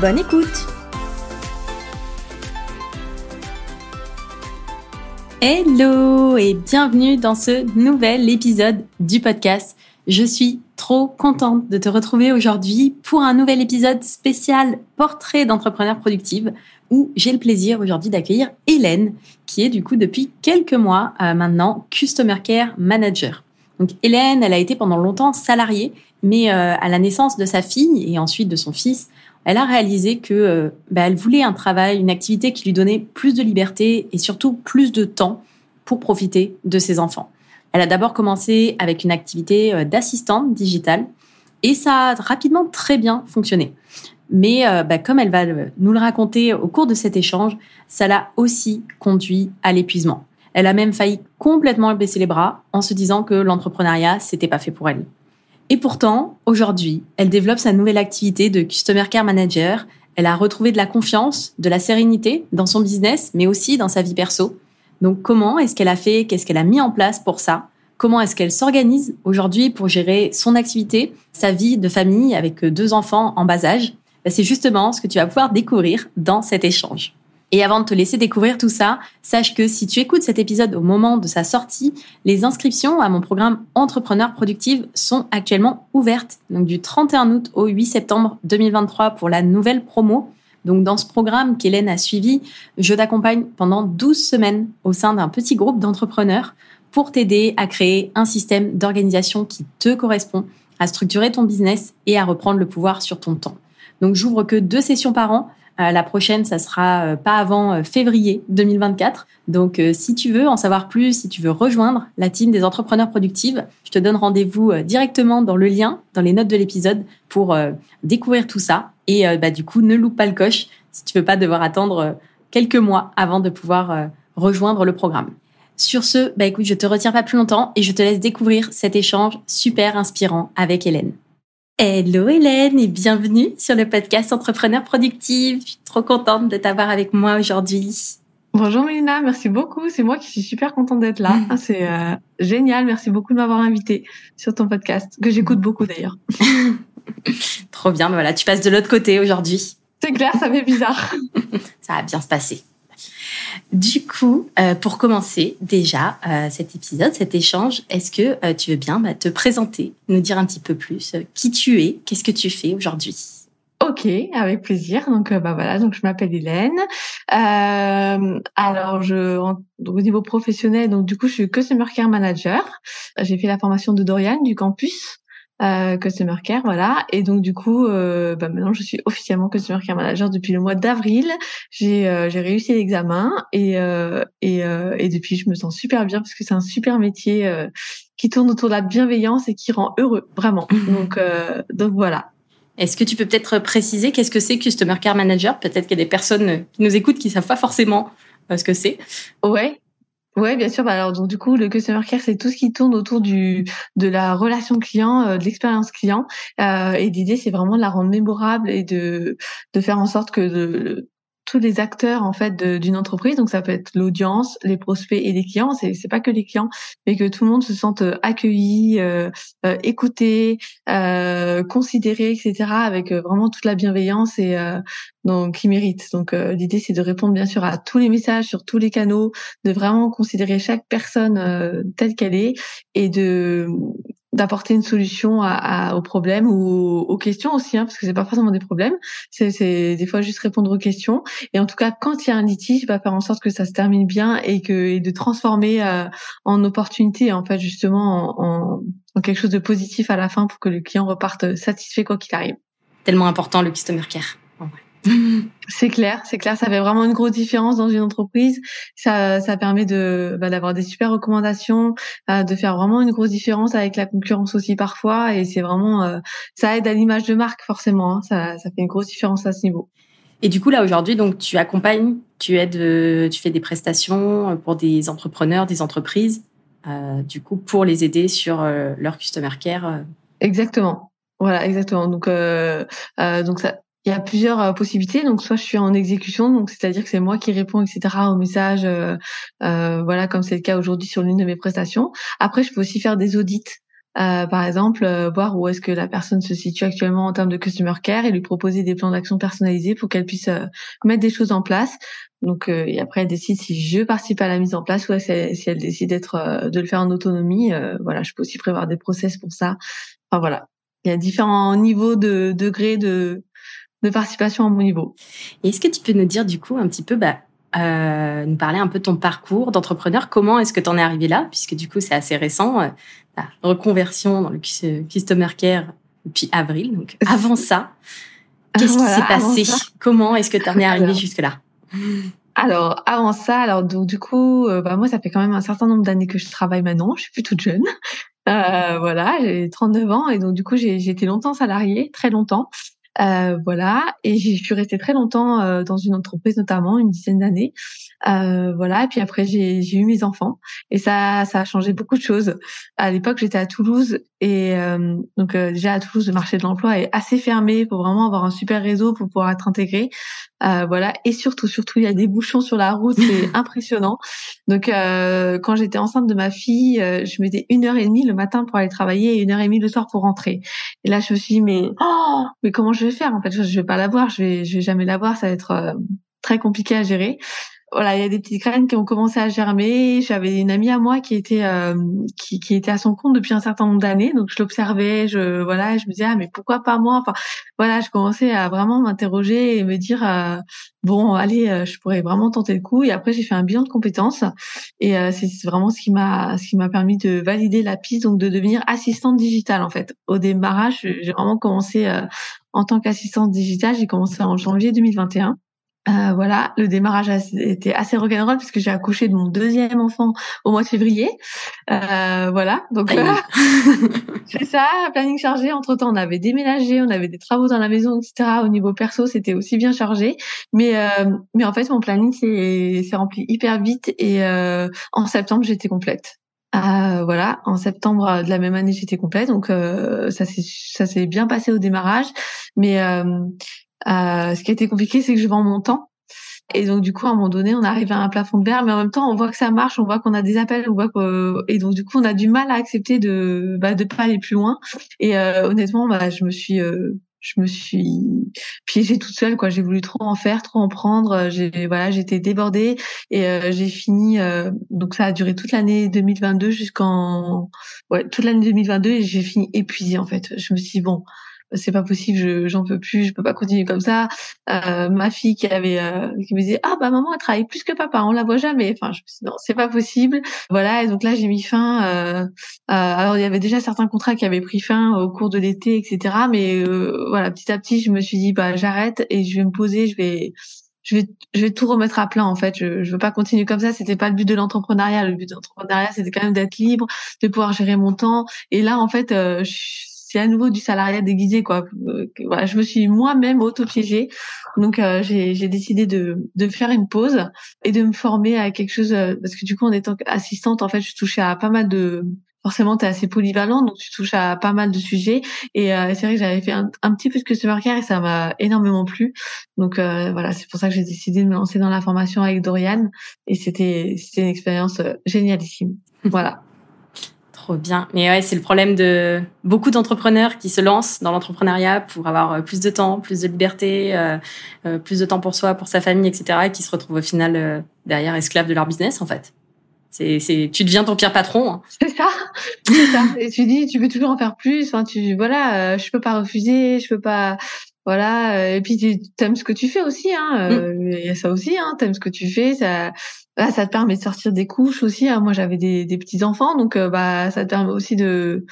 Bonne écoute Hello et bienvenue dans ce nouvel épisode du podcast. Je suis trop contente de te retrouver aujourd'hui pour un nouvel épisode spécial portrait d'entrepreneur productive où j'ai le plaisir aujourd'hui d'accueillir Hélène qui est du coup depuis quelques mois euh, maintenant Customer Care Manager. Donc Hélène, elle a été pendant longtemps salariée mais euh, à la naissance de sa fille et ensuite de son fils, elle a réalisé que euh, bah, elle voulait un travail, une activité qui lui donnait plus de liberté et surtout plus de temps pour profiter de ses enfants. Elle a d'abord commencé avec une activité euh, d'assistante digitale et ça a rapidement très bien fonctionné. Mais bah, comme elle va nous le raconter au cours de cet échange, ça l'a aussi conduit à l'épuisement. Elle a même failli complètement baisser les bras en se disant que l'entrepreneuriat, c'était pas fait pour elle. Et pourtant, aujourd'hui, elle développe sa nouvelle activité de Customer Care Manager. Elle a retrouvé de la confiance, de la sérénité dans son business, mais aussi dans sa vie perso. Donc comment est-ce qu'elle a fait, qu'est-ce qu'elle a mis en place pour ça? Comment est-ce qu'elle s'organise aujourd'hui pour gérer son activité, sa vie de famille avec deux enfants en bas âge? Ben, C'est justement ce que tu vas pouvoir découvrir dans cet échange. Et avant de te laisser découvrir tout ça, sache que si tu écoutes cet épisode au moment de sa sortie, les inscriptions à mon programme Entrepreneur Productive sont actuellement ouvertes. Donc du 31 août au 8 septembre 2023 pour la nouvelle promo. Donc dans ce programme qu'Hélène a suivi, je t'accompagne pendant 12 semaines au sein d'un petit groupe d'entrepreneurs pour t'aider à créer un système d'organisation qui te correspond, à structurer ton business et à reprendre le pouvoir sur ton temps. Donc j'ouvre que deux sessions par an la prochaine, ça sera euh, pas avant euh, février 2024. Donc, si tu veux en savoir plus, si tu veux rejoindre la team des entrepreneurs productives, je te donne rendez-vous directement dans le lien, dans les notes de l'épisode, pour découvrir tout ça. Et bah, du coup, ne loupe pas le coche si tu veux pas devoir attendre quelques mois avant de pouvoir rejoindre le programme. Sur ce, bah écoute, je te retiens pas plus longtemps et je te laisse découvrir cet échange super inspirant avec Hélène. Hello Hélène et bienvenue sur le podcast Entrepreneur Productive. Je suis trop contente de t'avoir avec moi aujourd'hui. Bonjour Mélina, merci beaucoup. C'est moi qui suis super contente d'être là. C'est euh, génial. Merci beaucoup de m'avoir invité sur ton podcast, que j'écoute beaucoup d'ailleurs. trop bien. Voilà, tu passes de l'autre côté aujourd'hui. C'est clair, ça fait bizarre. ça va bien se passer. Du coup, euh, pour commencer déjà euh, cet épisode, cet échange, est-ce que euh, tu veux bien bah, te présenter, nous dire un petit peu plus qui tu es, qu'est-ce que tu fais aujourd'hui? Ok, avec plaisir. Donc, bah voilà, donc je m'appelle Hélène. alors, je, au niveau professionnel, donc du coup, je suis customer care manager. J'ai fait la formation de Dorian du campus euh, Customer Care, voilà. Et donc du coup, euh, bah, maintenant je suis officiellement Customer Care Manager depuis le mois d'avril. J'ai euh, j'ai réussi l'examen et euh, et, et depuis je me sens super bien parce que c'est un super métier qui tourne autour de la bienveillance et qui rend heureux vraiment. donc donc voilà. Est-ce que tu peux peut-être préciser qu'est-ce que c'est Customer Care Manager? Peut-être qu'il y a des personnes qui nous écoutent qui savent pas forcément ce que c'est. Ouais, Ouais, bien sûr. Bah alors donc du coup, le customer care, c'est tout ce qui tourne autour du de la relation client, euh, de l'expérience client. Euh, et l'idée, c'est vraiment de la rendre mémorable et de de faire en sorte que de, tous les acteurs en fait d'une entreprise. Donc ça peut être l'audience, les prospects et les clients. C'est c'est pas que les clients, mais que tout le monde se sente euh, accueilli, euh, euh, écouté, euh, considéré, etc. Avec euh, vraiment toute la bienveillance et donc qui mérite. Donc l'idée c'est de répondre bien sûr à tous les messages sur tous les canaux, de vraiment considérer chaque personne telle qu'elle est et de d'apporter une solution à, aux problèmes ou aux questions aussi, hein, parce que c'est pas forcément des problèmes, c'est des fois juste répondre aux questions. Et en tout cas, quand il y a un litige, va faire en sorte que ça se termine bien et que et de transformer euh, en opportunité, en fait, justement, en, en, quelque chose de positif à la fin pour que le client reparte satisfait quoi qu'il arrive. Tellement important le customer care. C'est clair, c'est clair. Ça fait vraiment une grosse différence dans une entreprise. Ça, ça permet de bah, d'avoir des super recommandations, euh, de faire vraiment une grosse différence avec la concurrence aussi parfois. Et c'est vraiment, euh, ça aide à l'image de marque forcément. Hein. Ça, ça fait une grosse différence à ce niveau. Et du coup là aujourd'hui, donc tu accompagnes, tu aides, euh, tu fais des prestations pour des entrepreneurs, des entreprises, du coup pour les aider sur leur customer care. Exactement. Voilà, exactement. Donc, donc ça, il y a plusieurs euh, possibilités. Donc, soit je suis en exécution, donc c'est-à-dire que c'est moi qui réponds, etc., aux messages, euh, euh, voilà, comme c'est le cas aujourd'hui sur l'une de mes prestations. Après, je peux aussi faire des audits. Euh, par exemple, euh, voir où est-ce que la personne se situe actuellement en termes de customer care et lui proposer des plans d'action personnalisés pour qu'elle puisse mettre des choses en place. Donc, et après, elle décide si je participe à la mise en place ou si elle, décide d'être de le faire en autonomie. voilà, je peux aussi prévoir des process pour ça. Enfin voilà, il y a différents niveaux de degrés de de participation à mon niveau. est-ce que tu peux nous dire du coup un petit peu, bah, euh, nous parler un peu de ton parcours d'entrepreneur? Comment est-ce que tu en es arrivé là? Puisque du coup, c'est assez récent, euh, ta reconversion dans le customer care depuis avril. Donc avant ça, qu'est-ce qui s'est passé? Comment est-ce que tu en es arrivé jusque-là? Alors avant ça, alors donc du coup, euh, bah moi ça fait quand même un certain nombre d'années que je travaille maintenant. Je suis plus toute jeune, euh, voilà, j'ai 39 ans et donc du coup j'ai été longtemps salariée, très longtemps. Euh, voilà, et je suis restée très longtemps euh, dans une entreprise, notamment une dizaine d'années. Euh, voilà, et puis après j'ai eu mes enfants, et ça, ça a changé beaucoup de choses. À l'époque, j'étais à Toulouse, et euh, donc euh, déjà à Toulouse, le marché de l'emploi est assez fermé pour vraiment avoir un super réseau pour pouvoir être intégré. voilà, et surtout, surtout, il y a des bouchons sur la route, c'est impressionnant. Donc quand j'étais enceinte de ma fille, je mettais une heure et demie le matin pour aller travailler et une heure et demie le soir pour rentrer. Et là, je me suis dit mais oh, mais comment je vais faire En fait, je, vais pas l'avoir, je vais, je vais jamais l'avoir, ça va être euh, très compliqué à gérer. Voilà, il y a des petites graines qui ont commencé à germer. J'avais une amie à moi qui était euh, qui, qui était à son compte depuis un certain nombre d'années, donc je l'observais, je voilà, je me disais ah mais pourquoi pas moi? Enfin voilà, je commençais à vraiment m'interroger et me dire euh, bon allez, je pourrais vraiment tenter le coup. Et après j'ai fait un bilan de compétences et c'est vraiment ce qui m'a ce qui m'a permis de valider la piste, donc de devenir assistante digitale en fait. Au démarrage, j'ai vraiment commencé en tant qu'assistante digitale, j'ai commencé en janvier 2021. Euh, voilà, le démarrage a été assez rock'n'roll puisque j'ai accouché de mon deuxième enfant au mois de février. Euh, voilà, donc c'est ça, planning chargé. Entre temps, on avait déménagé, on avait des travaux dans la maison, etc. Au niveau perso, c'était aussi bien chargé. Mais euh, mais en fait, mon planning s'est rempli hyper vite et euh, en septembre, j'étais complète. Euh, voilà, en septembre de la même année, j'étais complète, donc euh, ça s'est ça s'est bien passé au démarrage. Mais euh, euh, ce qui a été compliqué, c'est que je vends mon temps. Et donc du coup, à un moment donné, on arrive à un plafond de verre, mais en même temps, on voit que ça marche, on voit qu'on a des appels, on voit que et donc du coup, on a du mal à accepter de bah, de pas aller plus loin. Et euh, honnêtement, bah, je me suis euh, je me suis piégée toute seule quoi j'ai voulu trop en faire trop en prendre j'ai voilà j'étais débordée et euh, j'ai fini euh, donc ça a duré toute l'année 2022 jusqu'en ouais toute l'année 2022 et j'ai fini épuisée en fait je me suis dit, bon c'est pas possible, je j'en peux plus, je peux pas continuer comme ça. Euh, ma fille qui avait euh, qui me disait ah bah maman elle travaille plus que papa, on la voit jamais. Enfin je me suis dit, non c'est pas possible. Voilà et donc là j'ai mis fin. Euh, alors il y avait déjà certains contrats qui avaient pris fin au cours de l'été etc. Mais euh, voilà petit à petit je me suis dit bah j'arrête et je vais me poser, je vais je vais, je vais tout remettre à plat en fait. Je, je veux pas continuer comme ça. C'était pas le but de l'entrepreneuriat. Le but de l'entrepreneuriat, c'était quand même d'être libre, de pouvoir gérer mon temps. Et là, en fait, euh, je c'est à nouveau du salariat déguisé quoi. Euh, voilà, je me suis moi-même auto-piégée. Donc euh, j'ai, décidé de, de faire une pause et de me former à quelque chose euh, parce que du coup en étant assistante en fait je touchais à pas mal de forcément tu es assez polyvalent donc tu touches à pas mal de sujets et c'est vrai que j'avais fait un, petit peu de customer care et ça m'a énormément plu. Donc voilà, c'est pour ça que j'ai décidé de me lancer dans la formation avec Dorian et c'était c'était une expérience génialissime. Voilà bien. Mais ouais, c'est le problème de beaucoup d'entrepreneurs qui se lancent dans l'entrepreneuriat pour avoir euh, plus de temps, plus de liberté, euh, euh, plus de temps pour soi, pour sa famille, etc. Et qui se retrouvent au final derrière esclaves de leur business, en fait. C'est, tu deviens ton pire patron. Hein. C'est ça, c'est ça. Et tu dis, tu peux toujours en faire plus. Enfin, tu, voilà, je peux pas refuser, je peux pas, voilà. Et puis tu aimes ce que tu fais aussi. Hein. Mm. Il y a ça aussi. Hein. T'aimes ce que tu fais. Ça, bah, ça te permet de sortir des couches aussi. Hein. Moi, j'avais des, des petits enfants, donc euh, bah ça te permet aussi de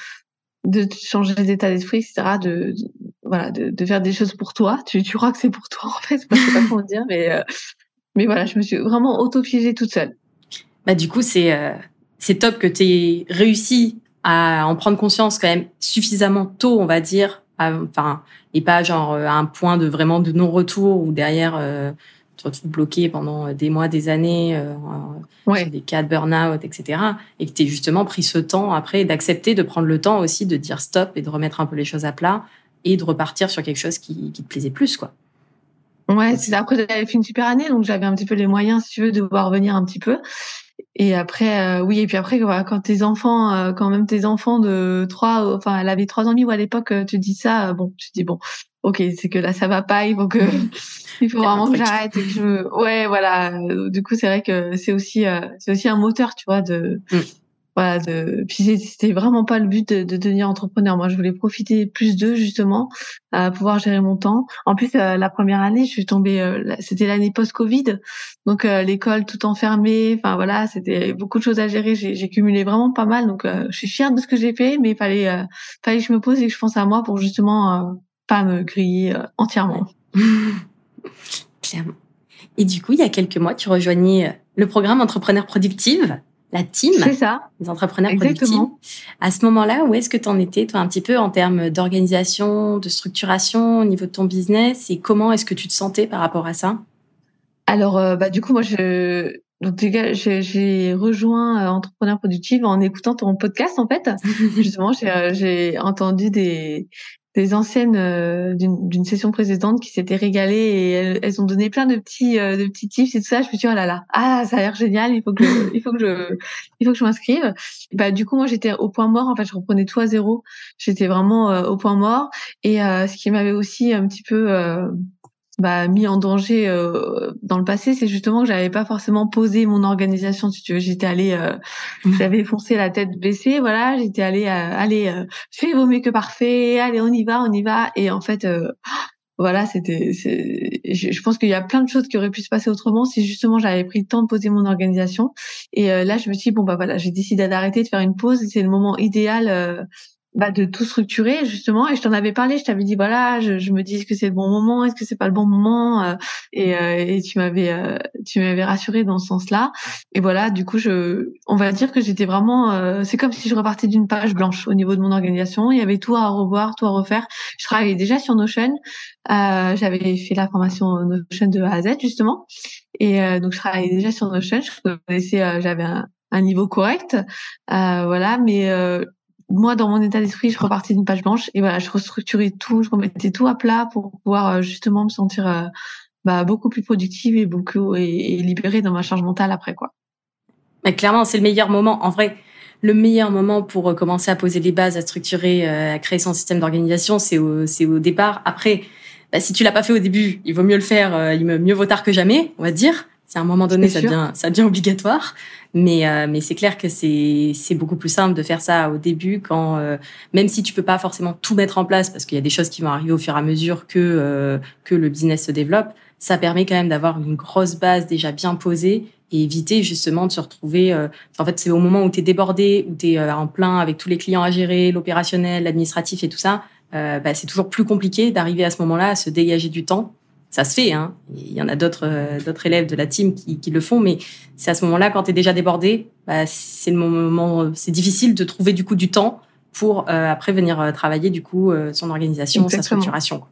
de changer d'état d'esprit, etc. De voilà, de, de, faire des choses pour toi. Tu, tu crois que c'est pour toi en fait, je sais pas comment dire, mais euh, mais voilà, je me suis vraiment auto-piégée toute seule. Bah du coup, c'est euh, c'est top que tu aies réussi à en prendre conscience quand même suffisamment tôt, on va dire, enfin et pas genre à un point de vraiment de non-retour ou derrière tu te bloqué pendant des mois, des années, euh, des cas de burn-out, etc. Et que tu justement pris ce temps après d'accepter de prendre le temps aussi de dire stop et de remettre un peu les choses à plat et de repartir sur quelque chose qui, qui te plaisait plus, quoi. Ouais, c'est après j'avais fait une super année, donc j'avais un petit peu les moyens, si tu veux, de pouvoir revenir un petit peu. Et après, euh, oui, et puis après, quand tes enfants, euh, quand même tes enfants de trois, enfin, elle avait trois ans ou à l'époque, euh, tu dis ça, bon, tu dis bon, ok, c'est que là ça va pas, il faut que, il faut vraiment que j'arrête que je, ouais, voilà. Du coup, c'est vrai que c'est aussi, c'est aussi un moteur, tu vois, de, mm voilà de puis c'était vraiment pas le but de, de, devenir entrepreneur. Moi je voulais profiter plus d'eux justement à pouvoir gérer mon temps. En plus euh, la première année je suis tombée euh, c'était l'année post covid donc euh, l'école tout enfermée enfin voilà c'était beaucoup de choses à gérer. J'ai cumulé vraiment pas mal. Donc je suis fière de ce que j'ai fait mais il fallait fallait que je me pose et que je pense à moi pour justement pas me griller entièrement. Clairement et du coup il y a quelques mois tu rejoignais le programme entrepreneur productive la team, ça. les entrepreneurs Exactement. productifs. À ce moment-là, où est-ce que tu en étais, toi, un petit peu en termes d'organisation, de structuration au niveau de ton business et comment est-ce que tu te sentais par rapport à ça? Alors, euh, bah, du coup, moi, je, donc j'ai rejoint euh, Entrepreneur Productif en écoutant ton podcast en fait. Justement, j'ai euh, entendu des des anciennes euh, d'une session précédente qui s'étaient régalées et elles, ont donné plein de petits euh, de petits tips et tout ça. Je me suis dit oh là là, ah ça a l'air génial, il faut que je, il faut que je il faut que je m'inscrive. Bah du coup moi j'étais au point mort en fait, je reprenais tout à zéro. J'étais vraiment euh, au point mort et ce qui m'avait aussi un petit peu bah, mis en danger euh, dans le passé, c'est justement que j'avais pas forcément posé mon organisation. Si tu veux, j'étais allée, euh, mmh. j'avais foncé la tête baissée, voilà, j'étais allée, euh, allez, euh, fais vaut mieux que parfait, allez, on y va, on y va, et en fait, voilà, c'était, je, je pense qu'il y a plein de choses qui auraient pu se passer autrement si justement j'avais pris le temps de poser mon organisation. Et là, je me suis dit bon bah voilà, j'ai décidé d'arrêter de faire une pause, c'est le moment idéal bah, de tout structurer justement. Et je t'en avais parlé je t'avais dit voilà je, je me dis est-ce que c'est le bon moment est-ce que c'est pas le bon moment euh, et, euh, et tu m'avais euh, tu m'avais rassuré dans ce sens-là. Et voilà du coup je on va dire que j'étais vraiment c'est comme si je repartais d'une page blanche au niveau de mon organisation. Il y avait tout à revoir tout à refaire. Je travaillais déjà sur Notion. J'avais fait la formation Notion de A à Z justement. Et donc je travaillais déjà sur Notion. Je connaissais j'avais un, un niveau correct. Voilà mais moi, dans mon état d'esprit, je repartais d'une page blanche et voilà, je restructurais tout, je remettais tout à plat pour pouvoir euh, justement me sentir euh, bah, beaucoup plus productive et beaucoup et, libérée dans ma charge mentale après quoi. Mais clairement, c'est le meilleur moment. En vrai, le meilleur moment pour euh, commencer à poser les bases, à structurer, à créer son système d'organisation, c'est au, c'est au départ. Après, bah, si tu l'as pas fait au début, il vaut mieux le faire. il mieux vaut tard que jamais, on va dire. C'est à un moment donné, ça devient, ça devient obligatoire. Mais, euh, mais c'est clair que c'est, c'est beaucoup plus simple de faire ça au début quand, euh, même si tu peux pas forcément tout mettre en place parce qu'il y a des choses qui vont arriver au fur et à mesure que, euh, que le business se développe, ça permet quand même d'avoir une grosse base déjà bien posée et éviter justement de se retrouver. en fait, c'est au moment où tu es débordé, où tu es en plein avec tous les clients à gérer, l'opérationnel, l'administratif et tout ça, bah, c'est toujours plus compliqué d'arriver à ce moment-là à se dégager du temps ça se fait. Hein. Il y en a d'autres euh, d'autres élèves de la team qui, qui le font, mais c'est à ce moment-là, quand tu es déjà débordé, bah, c'est le moment, c'est difficile de trouver du coup du temps pour euh, après venir euh, travailler du coup son organisation, sa structuration.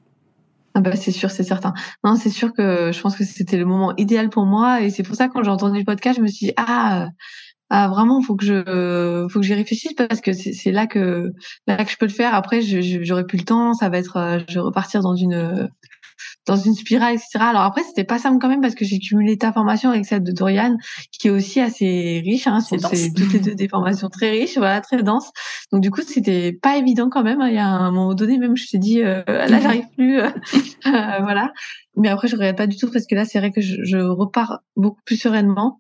Ah bah c'est sûr, c'est certain. Non, c'est sûr que je pense que c'était le moment idéal pour moi et c'est pour ça que quand j'ai entendu le podcast, je me suis dit ah ah vraiment faut que je faut que j'y réfléchisse parce que c'est là que là que je peux le faire après j'aurai plus le temps ça va être je vais repartir dans une dans une spirale, etc. Alors après, c'était pas simple quand même parce que j'ai cumulé ta formation avec celle de Dorian, qui est aussi assez riche. Hein, c'est toutes les deux des formations très riches, voilà, très denses. Donc du coup, c'était pas évident quand même. Hein. Il y a un moment donné, même je t'ai dit, euh, là, j'arrive plus, euh, euh, voilà. Mais après, je regrette pas du tout parce que là, c'est vrai que je, je, repars beaucoup plus sereinement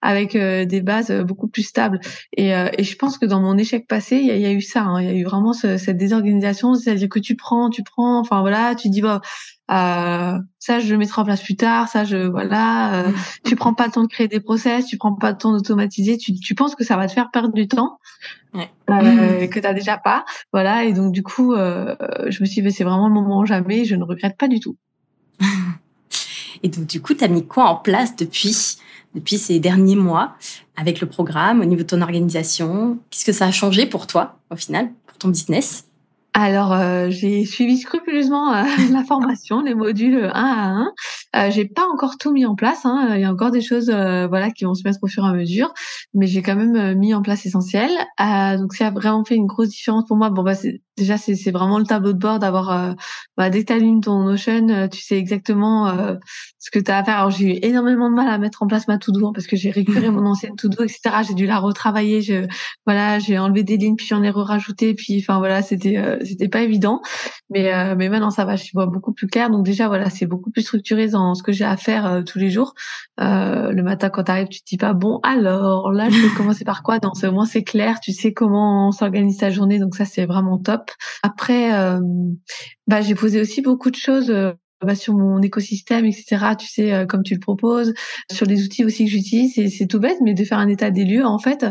avec des bases beaucoup plus stables. Et, et, je pense que dans mon échec passé, il y a, y a, eu ça. Hein. Il y a eu vraiment ce, cette désorganisation, c'est-à-dire que tu prends, tu prends, enfin voilà, tu dis bah euh, ça je le mettrai en place plus tard, ça je voilà, euh, tu prends pas le temps de créer des process, tu prends pas le temps d'automatiser, tu, tu penses que ça va te faire perdre du temps ouais. euh, que t'as déjà pas, voilà et donc du coup euh, je me suis dit c'est vraiment le moment jamais, je ne regrette pas du tout. Et donc du coup tu as mis quoi en place depuis depuis ces derniers mois avec le programme au niveau de ton organisation? Qu'est-ce que ça a changé pour toi au final, pour ton business? Alors, euh, j'ai suivi scrupuleusement euh, la formation, les modules 1 à 1. Euh, j'ai pas encore tout mis en place. Hein. Il y a encore des choses, voilà, qui vont se mettre au fur et à mesure, mais j'ai quand même mis en place l'essentiel. donc, ça a vraiment fait une grosse différence pour moi. Bon, bah, déjà, c'est vraiment le tableau de bord d'avoir, bah, dès que t'allumes ton Notion, tu sais exactement ce que tu as à faire. Alors, j'ai eu énormément de mal à mettre en place ma to-do hein, parce que j'ai récupéré mon ancienne to-do, etc. J'ai dû la retravailler. Je, voilà, j'ai enlevé des lignes puis j'en ai rajouté. Puis, enfin voilà, c'était c'était pas évident. Mais euh, mais maintenant ça va, je vois beaucoup plus clair. Donc déjà voilà, c'est beaucoup plus structuré dans ce que j'ai à faire euh, tous les jours. Euh, le matin quand tu arrives, tu te dis pas bon alors là je vais commencer par quoi? Dans ce moins c'est clair, tu sais comment s'organise ta journée. Donc ça c'est vraiment top. Après bah j'ai posé aussi beaucoup de choses bah, sur mon écosystème, etc. Tu sais, euh, comme tu le proposes, sur les outils aussi que j'utilise, c'est tout bête, mais de faire un état des lieux, en fait,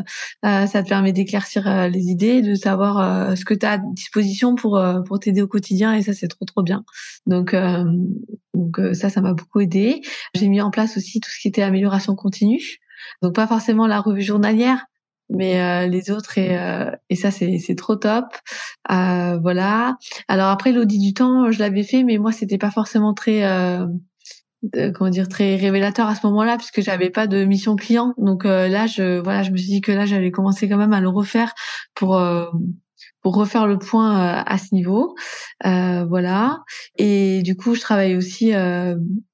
euh, ça te permet d'éclaircir euh, les idées, de savoir ce que tu as à disposition pour pour t'aider au quotidien, et ça c'est trop trop bien. Donc donc ça, ça m'a beaucoup aidé. J'ai mis en place aussi tout ce qui était amélioration continue. Donc pas forcément la revue journalière, mais euh, les autres et, euh, et ça c'est c'est trop top. Euh, voilà. Alors après l'audit du temps je l'avais fait mais moi c'était pas forcément très comment dire très révélateur à ce moment-là puisque j'avais pas de mission client. Donc là je voilà je me suis dit que là j'allais commencer quand même à le refaire pour pour refaire le point à ce niveau. Voilà. Et du coup je travaille aussi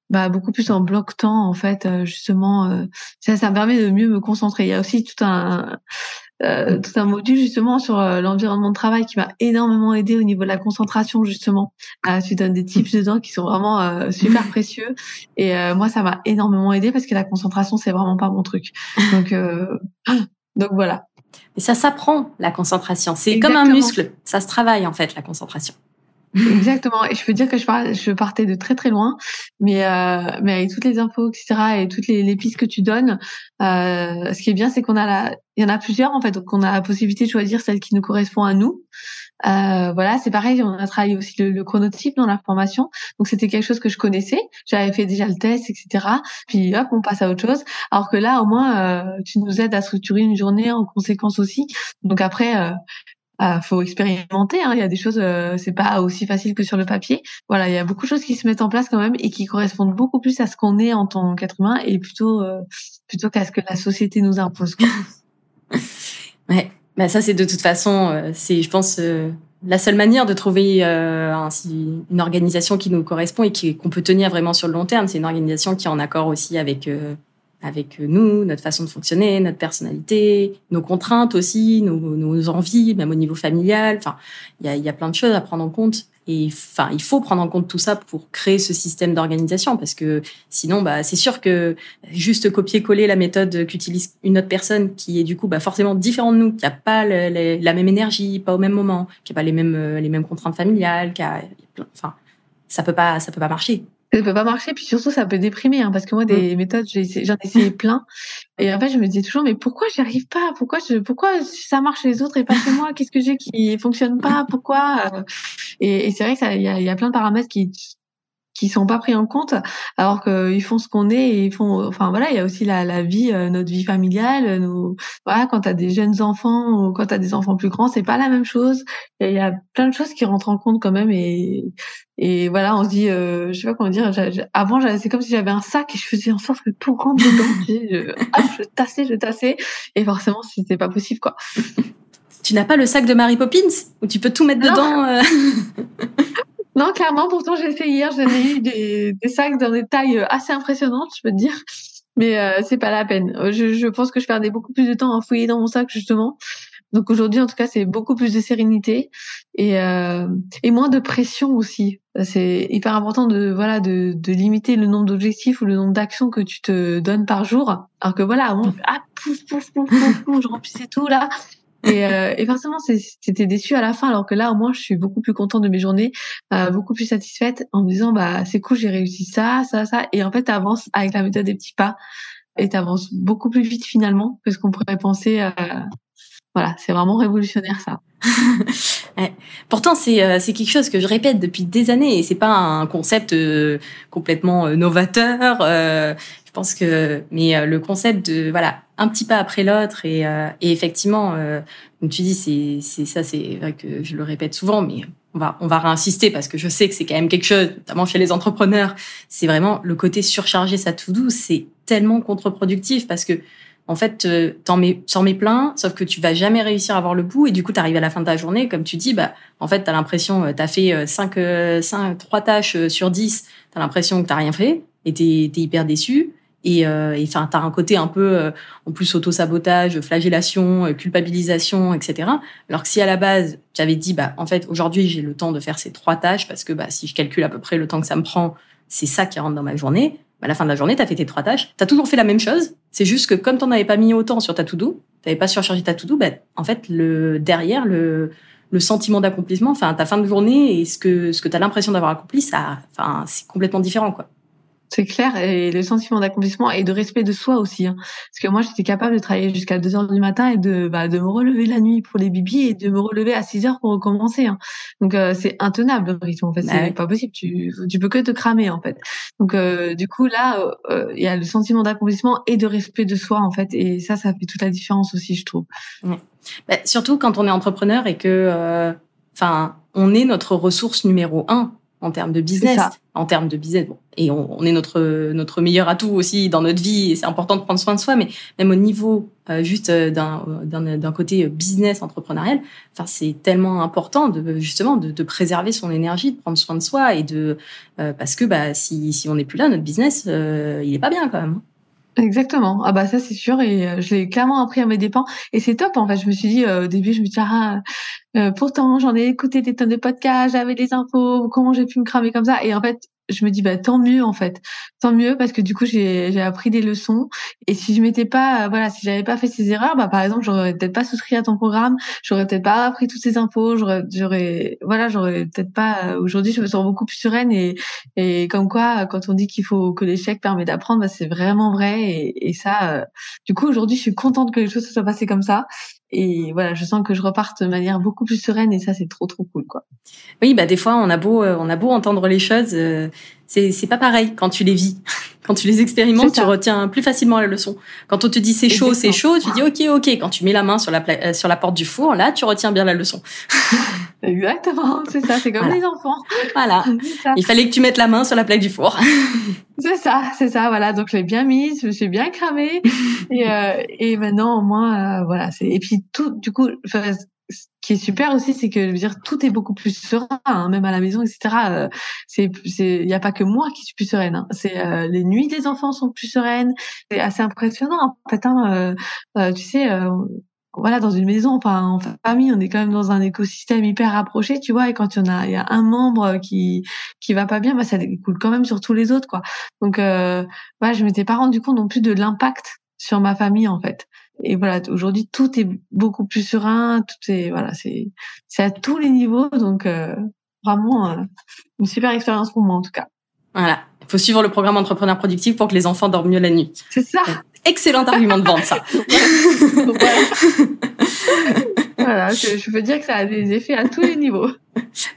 bah, beaucoup plus en bloc temps en fait euh, justement euh, ça ça me permet de mieux me concentrer. Il y a aussi tout un euh, tout un module justement sur l'environnement de travail qui m'a énormément aidé au niveau de la concentration justement tu donnes des tips dedans qui sont vraiment super précieux. Et moi ça m'a énormément aidé parce que la concentration c'est vraiment pas mon truc. Donc donc voilà. Et ça s'apprend la concentration. C'est comme un muscle. Ça se travaille en fait la concentration Exactement. Et je peux dire que je, partais de très très loin, mais euh, mais avec toutes les infos, etc. et toutes les, pistes que tu donnes, euh, ce qui est bien, c'est qu'on a la, il y en a plusieurs en fait, donc on a la possibilité de choisir celle qui nous correspond à nous. Euh, voilà, c'est pareil. On a travaillé aussi le, chronotype dans la formation, donc c'était quelque chose que je connaissais. J'avais fait déjà le test, etc. Puis hop, on passe à autre chose. Alors que là, au moins, tu nous aides à structurer une journée en conséquence aussi. Donc après, ah, faut expérimenter. Hein. Il y a des choses, euh, c'est pas aussi facile que sur le papier. Voilà, il y a beaucoup de choses qui se mettent en place quand même et qui correspondent beaucoup plus à ce qu'on est en tant qu'être humain et plutôt euh, plutôt qu'à ce que la société nous impose. Ouais, bah ça c'est de toute façon, euh, c'est je pense la seule manière de trouver une organisation qui nous correspond et qu'on peut tenir vraiment sur le long terme. C'est une organisation qui est en accord aussi avec avec nous, notre façon de fonctionner, notre personnalité, nos contraintes aussi, nos, nos envies, même au niveau familial. Enfin, il y a, y a, plein de choses à prendre en compte. Et enfin, il faut prendre en compte tout ça pour créer ce système d'organisation, parce que sinon, bah, c'est sûr que juste copier-coller la méthode qu'utilise une autre personne qui est du coup bah, forcément différente de nous, qui a pas la même énergie, pas au même moment, qui a pas les mêmes les mêmes contraintes familiales, qui a, enfin, ça peut pas ça peut pas marcher ça peut pas marcher, puis surtout ça peut déprimer, hein, parce que moi des mmh. méthodes, j'en ai, essayé plein, et en fait je me disais toujours mais pourquoi j'y arrive pas, pourquoi je, pourquoi ça marche chez les autres et pas chez moi, qu'est-ce que j'ai qui fonctionne pas, pourquoi? Euh? Et, et c'est vrai que il y a, y a plein de paramètres qui qui sont pas pris en compte alors qu'ils font ce qu'on est et ils font enfin voilà il y a aussi la, la vie euh, notre vie familiale nos voilà quand tu as des jeunes enfants ou quand tu as des enfants plus grands c'est pas la même chose. Il y a plein de choses qui rentrent en compte quand même et et voilà on se dit euh, je sais pas comment dire avant c'est comme si j'avais un sac et je faisais en sorte que tout rentre dedans je, ah, je tassais je tassais et forcément c'était pas possible quoi. Tu n'as pas le sac de Mary Poppins où tu peux tout mettre dedans euh? Non, clairement, pourtant j'ai fait hier, j'en ai eu des, des, sacs dans des tailles assez impressionnantes, je peux te dire. Mais euh, c'est pas la peine. Je, je, pense que je perdais beaucoup plus de temps à fouiller dans mon sac justement. Donc aujourd'hui, en tout cas, c'est beaucoup plus de sérénité et, euh, et moins de pression aussi. C'est hyper important de voilà de, de limiter le nombre d'objectifs ou le nombre d'actions que tu te donnes par jour. Alors que voilà, avant, ah pouf pouf pouf pouf, pouf je remplissais tout là. Et, euh, et forcément, c'était déçu à la fin, alors que là, au moins, je suis beaucoup plus contente de mes journées, euh, beaucoup plus satisfaite en me disant, bah, c'est cool, j'ai réussi ça, ça, ça. Et en fait, t'avances avec la méthode des petits pas et t'avances beaucoup plus vite finalement que ce qu'on pourrait penser. Euh, voilà, c'est vraiment révolutionnaire ça. Pourtant, c'est euh, quelque chose que je répète depuis des années et c'est pas un concept euh, complètement euh, novateur. je pense que, mais le concept de voilà un petit pas après l'autre et, et effectivement, comme tu dis, c'est ça, c'est vrai que je le répète souvent, mais on va on va réinsister parce que je sais que c'est quand même quelque chose, notamment chez les entrepreneurs, c'est vraiment le côté surcharger sa to do, c'est tellement contre-productif parce que en fait, euh, t'en mets, t'en mets plein, sauf que tu vas jamais réussir à avoir le bout, et du coup, t'arrives à la fin de ta journée, comme tu dis, bah, en fait, t'as l'impression, euh, t'as fait euh, cinq, cinq, trois tâches sur 10, t'as l'impression que t'as rien fait, et t'es, t'es hyper déçu, et, enfin, t'as un côté un peu, en plus, auto-sabotage, flagellation, culpabilisation, etc. Alors que si à la base, tu avais dit, bah, en fait, aujourd'hui, j'ai le temps de faire ces trois tâches, parce que, bah, si je calcule à peu près le temps que ça me prend, c'est ça qui rentre dans ma journée, à la fin de la journée, tu as fait tes trois tâches, tu as toujours fait la même chose. C'est juste que comme tu n'en avais pas mis autant sur ta to-do, tu n'avais pas surchargé ta to-do, bah, en fait, le, derrière, le, le sentiment d'accomplissement, enfin, ta fin de journée et ce que, ce que tu as l'impression d'avoir accompli, ça, enfin, c'est complètement différent, quoi. C'est clair, et le sentiment d'accomplissement et de respect de soi aussi. Hein. Parce que moi, j'étais capable de travailler jusqu'à 2 heures du matin et de, bah, de me relever la nuit pour les bibis et de me relever à 6 heures pour recommencer. Hein. Donc, euh, c'est intenable le rythme, en fait. C'est pas possible. Tu, tu peux que te cramer, en fait. Donc, euh, du coup, là, euh, il y a le sentiment d'accomplissement et de respect de soi, en fait. Et ça, ça fait toute la différence aussi, je trouve. Bah, surtout quand on est entrepreneur et que, enfin, on est notre ressource numéro un en termes de business, en termes de business. Bon, et on, est notre notre meilleur atout aussi dans notre vie. Et c'est important de prendre soin de soi, mais même au niveau euh, juste euh, d'un d'un côté business entrepreneurial, enfin c'est tellement important de justement de, de, préserver son énergie, de prendre soin de soi et de euh, parce que bah si si on n'est plus là, notre business il est pas bien quand même. Exactement. Ah bah ça c'est sûr et euh, je l'ai clairement appris à mes dépens et c'est top en fait. Je me suis dit euh, au début je me dit ah euh, pourtant j'en ai écouté des tonnes de podcasts, j'avais des infos, comment j'ai pu me cramer comme ça et en fait je me dis bah tant mieux en fait. Tant mieux parce que du coup j'ai appris des leçons. Et si je m'étais pas voilà si j'avais pas fait ces erreurs bah par exemple j'aurais peut-être pas souscrit à ton programme j'aurais peut-être pas appris toutes ces infos j'aurais j'aurais voilà j'aurais peut-être pas euh, aujourd'hui je me sens beaucoup plus sereine. Et et comme quoi quand on dit qu'il faut que l'échec permet d'apprendre bah c'est vraiment vrai. Et, et ça euh, du coup aujourd'hui je suis contente que les choses se soient passées comme ça et voilà, je sens que je reparte de manière beaucoup plus sereine et ça c'est trop trop cool quoi. Oui, bah des fois on a beau euh, on a beau entendre les choses, euh, c'est c'est pas pareil quand tu les vis. Quand tu les expérimentes, tu retiens plus facilement la leçon. Quand on te dit c'est chaud, c'est chaud, tu dis OK OK. Quand tu mets la main sur la euh, sur la porte du four, là tu retiens bien la leçon. Exactement, c'est ça, c'est comme les enfants. Voilà. Il fallait que tu mettes la main sur la plaque du four. c'est ça, c'est ça, voilà. Donc je l'ai bien mise, je me suis bien cramée et, euh, et maintenant au moins euh, voilà. Et puis tout, du coup, ce qui est super aussi, c'est que je veux dire tout est beaucoup plus serein, hein, même à la maison, etc. Euh, c'est, il y a pas que moi qui suis plus sereine. Hein. C'est euh, les nuits des enfants sont plus sereines. C'est assez impressionnant en fait. Hein, euh, tu sais, voilà, dans une maison, enfin en famille, on est quand même dans un écosystème hyper rapproché, tu vois. Et quand il y en a, il y a un membre qui qui va pas bien, bah ça découle quand même sur tous les autres, quoi. Donc, euh, voilà, je m'étais pas rendu compte non plus de l'impact sur ma famille en fait. Et voilà, aujourd'hui tout est beaucoup plus serein, tout est voilà, c'est c'est à tous les niveaux, donc euh, vraiment euh, une super expérience pour moi en tout cas. Voilà, il faut suivre le programme entrepreneur productif pour que les enfants dorment mieux la nuit. C'est ça. Excellent argument de vente ça. voilà, je, je, peux dire que ça a des effets à tous les niveaux.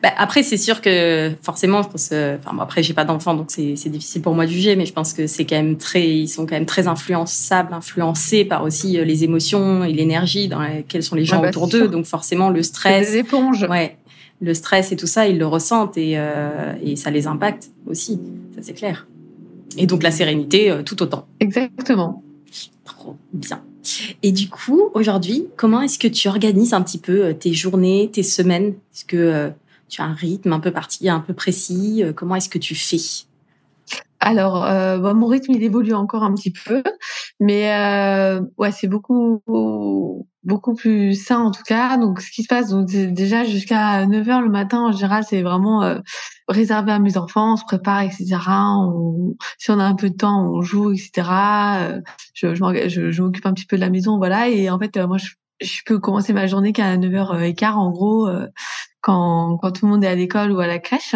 Bah, après, c'est sûr que forcément, je pense. Euh, enfin, bon, après, j'ai pas d'enfant, donc c'est difficile pour moi de juger, mais je pense que c'est quand même très, ils sont quand même très influençables, influencés par aussi euh, les émotions et l'énergie dans lesquelles sont les gens bah, autour d'eux. Donc forcément, le stress. Des éponges. Ouais, le stress et tout ça, ils le ressentent et, euh, et ça les impacte aussi. Ça c'est clair. Et donc la sérénité, tout autant. Exactement. Trop bien. Et du coup, aujourd'hui, comment est-ce que tu organises un petit peu euh, tes journées, tes semaines? Est-ce que euh, tu as un rythme un peu parti, un peu précis? Euh, Comment est-ce que tu fais? Alors, euh, bon, mon rythme il évolue encore un petit peu, mais euh, ouais, c'est beaucoup beaucoup plus sain en tout cas. Donc, ce qui se passe, donc déjà jusqu'à 9 h le matin en général, c'est vraiment euh, réservé à mes enfants. On se prépare, etc. Si on a un peu de temps, on joue, etc. Euh, je, m'occupe un petit peu de la maison, voilà. Et en fait, moi, je peux commencer ma journée qu'à 9h15 en gros quand, quand tout le monde est à l'école ou à la crèche.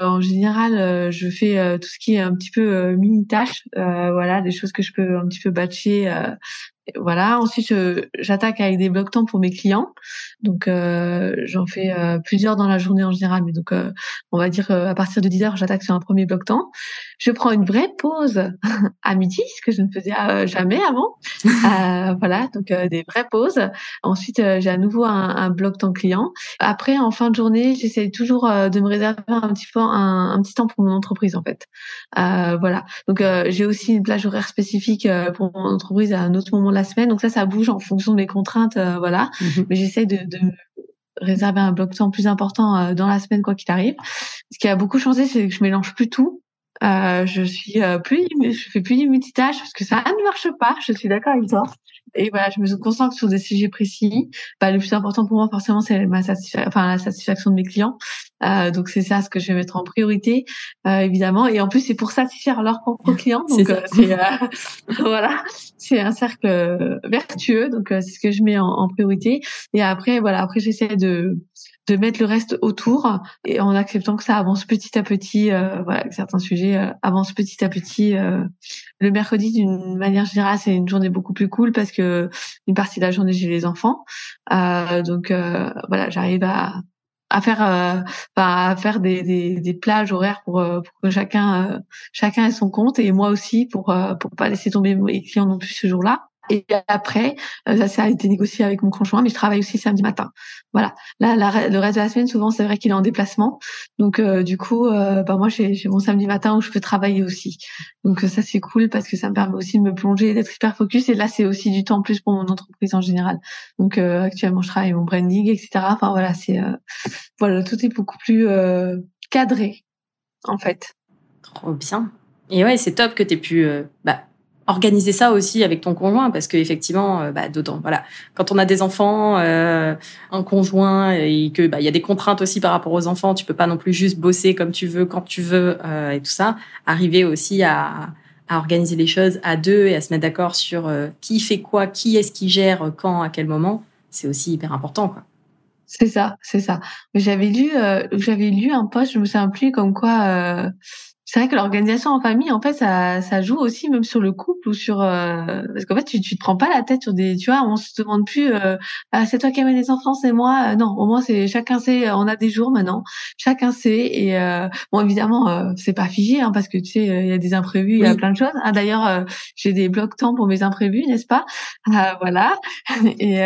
En général, je fais tout ce qui est un petit peu mini tâches, voilà, des choses que je peux un petit peu batcher voilà. Ensuite, j'attaque avec des blocs temps pour mes clients. Donc, euh, j'en fais euh, plusieurs dans la journée en général. Mais donc, euh, on va dire à partir de 10 heures, j'attaque sur un premier bloc temps. Je prends une vraie pause à midi, ce que je ne faisais jamais avant. voilà, donc des vraies pauses. Ensuite, j'ai à nouveau un, un, bloc temps client. Après, en fin de journée, j'essaie toujours de me réserver un petit peu un, un, petit temps pour mon entreprise, en fait. voilà. Donc, j'ai aussi une plage horaire spécifique pour mon entreprise à un autre moment la semaine. Donc ça, ça bouge en fonction de mes contraintes, euh, voilà. Mhm. Mais j'essaie de, de, réserver un bloc de temps plus important euh, dans la semaine quoi qu'il arrive. Ce qui a beaucoup changé, c'est que je mélange plus tout. Euh, je suis plus, je fais plus du multitâche parce que ça ne marche pas. Je suis d'accord avec toi. Et voilà, je me concentre sur des sujets précis. Bah, le plus important pour moi, forcément, c'est ma enfin la satisfaction de mes clients. Euh, donc c'est ça ce que je vais mettre en priorité, euh, évidemment. Et en plus, c'est pour satisfaire leurs propres clients. Donc c'est euh, voilà, c'est un cercle vertueux. Donc c'est ce que je mets en, en, priorité. Et après, voilà, après j'essaie de de mettre le reste autour et en acceptant que ça avance petit à petit, euh, voilà, que certains sujets euh, avancent petit à petit. Euh. Le mercredi, d'une manière générale, c'est une journée beaucoup plus cool parce que une partie de la journée j'ai les enfants, euh, donc voilà, j'arrive à à faire à faire des, des, plages horaires pour, pour que chacun chacun ait son compte et moi aussi pour pour pas laisser tomber mes clients non plus ce jour-là et après, euh, ça, a été négocié avec mon conjoint, mais je travaille aussi samedi matin. Voilà. Là, le reste de la semaine, souvent, c'est vrai qu'il est en déplacement. Donc, euh, du coup, euh, bah, moi, j'ai mon samedi matin où je peux travailler aussi. Donc, ça, c'est cool parce que ça me permet aussi de me plonger, d'être hyper focus. Et là, c'est aussi du temps plus pour mon entreprise en général. Donc, actuellement, je travaille mon branding, etc. Enfin, voilà, c'est voilà, tout est beaucoup plus cadré, en fait. Trop bien. Et ouais, c'est top que tu aies pu bah, organiser ça aussi avec ton conjoint parce que effectivement euh, bah, dedans voilà. Quand on a des enfants euh, un conjoint et que bah il y a des contraintes aussi par rapport aux enfants tu peux pas non plus juste bosser comme tu veux quand tu veux euh, et tout ça. Arriver aussi à, à organiser les choses à deux et à se mettre d'accord sur euh, qui fait quoi qui est-ce qui gère quand à quel moment c'est aussi hyper important quoi. C'est ça c'est ça. J'avais lu j'avais lu un post je me souviens plus comme quoi c'est vrai que l'organisation en famille, en fait, ça, ça joue aussi même sur le couple ou sur euh, parce qu'en fait, tu, tu te prends pas la tête sur des, tu vois, on se demande plus, euh, ah, c'est toi qui amènes les enfants, c'est moi. Euh, non, au moins c'est chacun sait. On a des jours maintenant, chacun sait. Et bon, évidemment, c'est pas figé, hein, parce que tu sais, il y a des imprévus, il y a plein de choses. Ah, D'ailleurs, j'ai des blocs temps pour mes imprévus, n'est-ce pas? Voilà. Et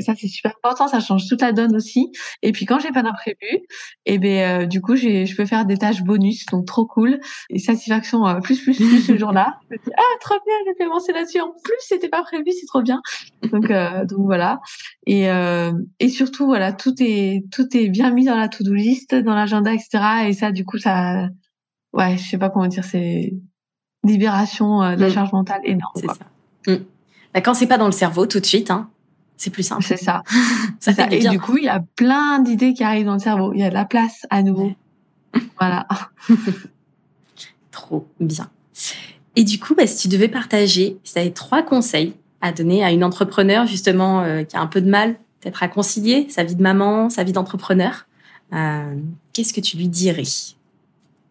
ça, c'est super important. Ça change toute la donne aussi. Et puis quand j'ai pas d'imprévu, et eh ben du coup, j'ai, je peux faire des tâches bonus, donc trop cool et satisfaction euh, plus plus plus ce jour-là. Je me dis ah trop bien, j'ai fait penser là-dessus. En plus, c'était pas prévu, c'est trop bien. Donc euh, donc voilà. Et euh, et surtout voilà, tout est tout est bien mis dans la to-do list, dans l'agenda, etc. Et ça, du coup, ça, ouais, je sais pas comment dire, c'est libération de la mm. charge mentale énorme. C'est ça. Mm. Bah, quand c'est pas dans le cerveau tout de suite, hein, c'est plus simple. C'est ça. ça fait Et du coup, il y a plein d'idées qui arrivent dans le cerveau. Il y a de la place à nouveau. voilà. Trop bien. Et du coup, bah, si tu devais partager, si tu avais trois conseils à donner à une entrepreneur justement euh, qui a un peu de mal peut-être à concilier sa vie de maman, sa vie d'entrepreneur, euh, qu'est-ce que tu lui dirais?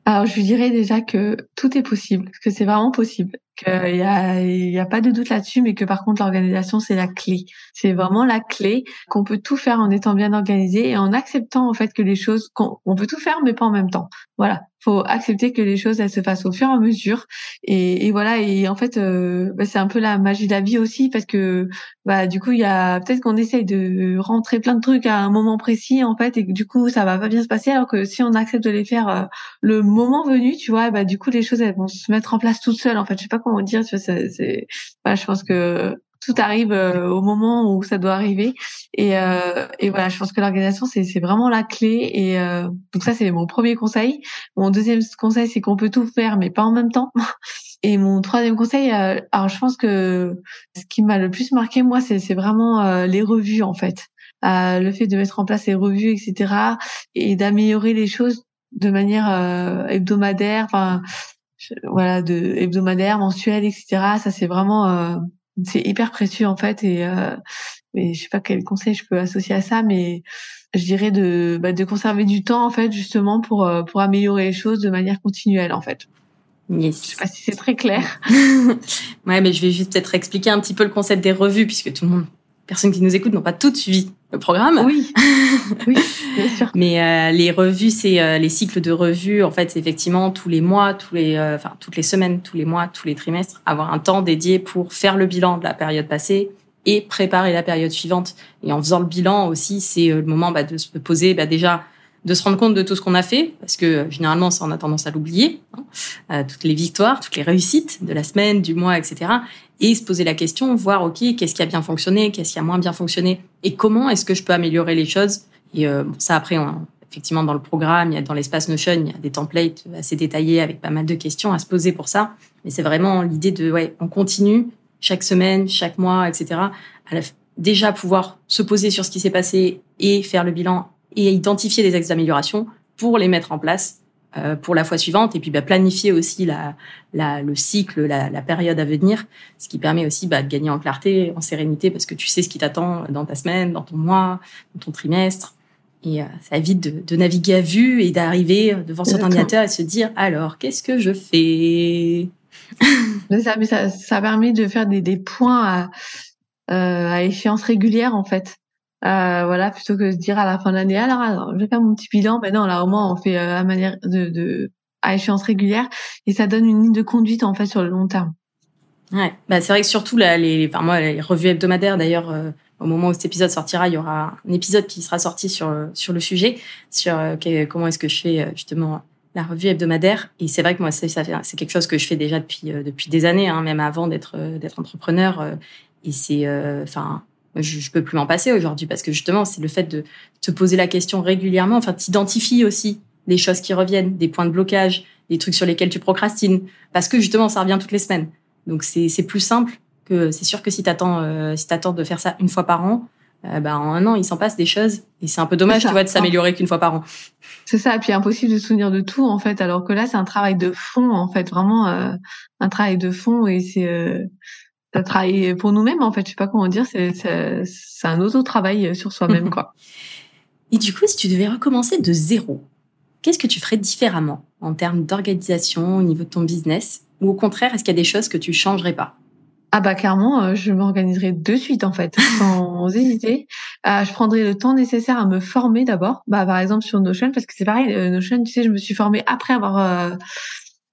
Alors, je lui dirais déjà que tout est possible, que c'est vraiment possible, qu'il y a, il y a pas de doute là-dessus, mais que par contre l'organisation c'est la clé. C'est vraiment la clé qu'on peut tout faire en étant bien organisé et en acceptant en fait que les choses, qu'on on peut tout faire mais pas en même temps. Voilà, faut accepter que les choses elles se fassent au fur et à mesure et, et voilà et en fait euh, bah, c'est un peu la magie de la vie aussi parce que bah du coup il y a peut-être qu'on essaye de rentrer plein de trucs à un moment précis en fait et que du coup ça va pas bien se passer alors que si on accepte de les faire euh, le moment venu tu vois bah du coup les choses elles vont se mettre en place toutes seules en fait je sais pas comment dire tu vois c'est bah, je pense que tout arrive euh, au moment où ça doit arriver. Et, euh, et voilà, je pense que l'organisation, c'est, vraiment la clé. Et euh, donc ça, c'est mon premier conseil. Mon deuxième conseil, c'est qu'on peut tout faire, mais pas en même temps. Et mon troisième conseil, euh, alors je pense que ce qui m'a le plus marqué, moi, c'est, vraiment euh, les revues, en fait. le fait de mettre en place les revues, etc. Et d'améliorer les choses de manière hebdomadaire, enfin voilà, de hebdomadaire, mensuel, etc. Ça, c'est vraiment c'est hyper précieux en fait et euh, je sais pas quel conseil je peux associer à ça, mais je dirais de, bah, de conserver du temps en fait justement pour pour améliorer les choses de manière continuelle en fait. Yes. Je sais pas si c'est très clair. ouais, mais je vais juste peut-être expliquer un petit peu le concept des revues puisque tout le monde, personne qui nous écoute, n'ont pas toutes suivi le programme. Oui, oui, bien sûr. Mais euh, les revues, c'est euh, les cycles de revues. En fait, c'est effectivement tous les mois, tous les, euh, enfin toutes les semaines, tous les mois, tous les trimestres, avoir un temps dédié pour faire le bilan de la période passée et préparer la période suivante. Et en faisant le bilan aussi, c'est le moment bah, de se poser bah, déjà de se rendre compte de tout ce qu'on a fait, parce que généralement, ça, on a tendance à l'oublier, hein, toutes les victoires, toutes les réussites de la semaine, du mois, etc. Et se poser la question, voir, OK, qu'est-ce qui a bien fonctionné, qu'est-ce qui a moins bien fonctionné, et comment est-ce que je peux améliorer les choses. Et euh, ça, après, effectivement, dans le programme, dans l'espace Notion, il y a des templates assez détaillés avec pas mal de questions à se poser pour ça. Mais c'est vraiment l'idée de, ouais, on continue chaque semaine, chaque mois, etc. À déjà pouvoir se poser sur ce qui s'est passé et faire le bilan et identifier des axes d'amélioration pour les mettre en place pour la fois suivante et puis bah, planifier aussi la, la, le cycle, la, la, période à venir, ce qui permet aussi bah, de gagner en clarté, en sérénité parce que tu sais ce qui t'attend dans ta semaine, dans ton mois, dans ton trimestre. Et euh, ça évite de, de, naviguer à vue et d'arriver devant son ordinateur et se dire alors qu'est-ce que je fais ça, mais ça, ça permet de faire des, des points à, euh, à échéance régulière en fait. Euh, voilà, plutôt que de dire à la fin de l'année, alors, je vais faire mon petit bilan. Ben non, là au moins on fait euh, à manière de, de, à échéance régulière et ça donne une ligne de conduite en fait sur le long terme. Ouais, bah c'est vrai que surtout là, les, enfin moi les revues hebdomadaires d'ailleurs. Euh, au moment où cet épisode sortira, il y aura un épisode qui sera sorti sur sur le sujet, sur comment est-ce que je fais justement la revue hebdomadaire. Et c'est vrai que moi, c'est, c'est quelque chose que je fais déjà depuis depuis des années, hein, même avant d'être d'être entrepreneur. et c'est, enfin, je, je peux plus m'en passer aujourd'hui parce que justement, c'est le fait de te poser la question régulièrement. Enfin, t'identifies aussi des choses qui reviennent, des points de blocage, des trucs sur lesquels tu procrastines, parce que justement, ça revient toutes les semaines. Donc c'est c'est plus simple que c'est sûr que si t'attends euh, si t'attends de faire ça une fois par an, euh, bah, en un an il s'en passe des choses et c'est un peu dommage tu vois de s'améliorer qu'une fois par an. C'est ça, et puis impossible de se souvenir de tout en fait, alors que là c'est un travail de fond en fait, vraiment euh, un travail de fond et c'est euh, travailler pour nous-mêmes en fait je sais pas comment dire c'est c'est un auto travail sur soi-même quoi et du coup si tu devais recommencer de zéro qu'est-ce que tu ferais différemment en termes d'organisation au niveau de ton business? Ou au contraire est-ce qu'il y a des choses que tu changerais pas? Ah bah clairement, euh, je m'organiserai de suite en fait, sans hésiter. Euh, je prendrai le temps nécessaire à me former d'abord. Bah par exemple sur Notion, parce que c'est pareil, euh, Notion, tu sais, je me suis formée après avoir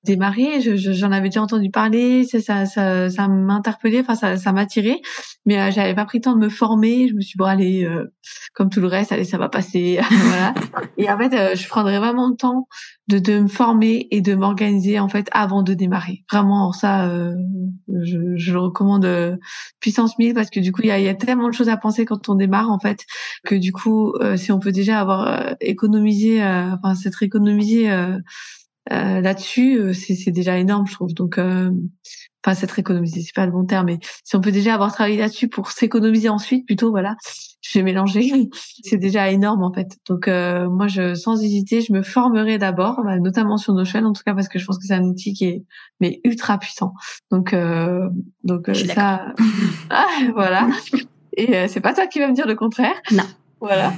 démarrer. J'en je, avais déjà entendu parler, ça, ça, ça, ça m'interpellait, enfin ça, ça m'attirait, mais euh, j'avais pas pris le temps de me former. Je me suis dit allez, euh, comme tout le reste, allez ça va passer, voilà. Et en fait, euh, je prendrais vraiment le temps de, de me former et de m'organiser en fait avant de démarrer. Vraiment, ça, euh, je, je, le recommande puissance 1000 parce que du coup il y a, y a, tellement de choses à penser quand on démarre en fait que du coup si on peut déjà avoir économisé, enfin s'être économisé euh, là-dessus, euh, c'est déjà énorme, je trouve. Donc, euh, enfin, c'est très économisé, c'est pas le bon terme, mais si on peut déjà avoir travaillé là-dessus pour s'économiser ensuite, plutôt, voilà, je vais mélanger, c'est déjà énorme en fait. Donc, moi, je, sans hésiter, je me formerai d'abord, bah, notamment sur Notion, en tout cas parce que je pense que c'est un outil qui est mais ultra puissant. Donc, donc ça, ah, voilà. Et c'est pas toi qui vas me dire le contraire. Non. Voilà.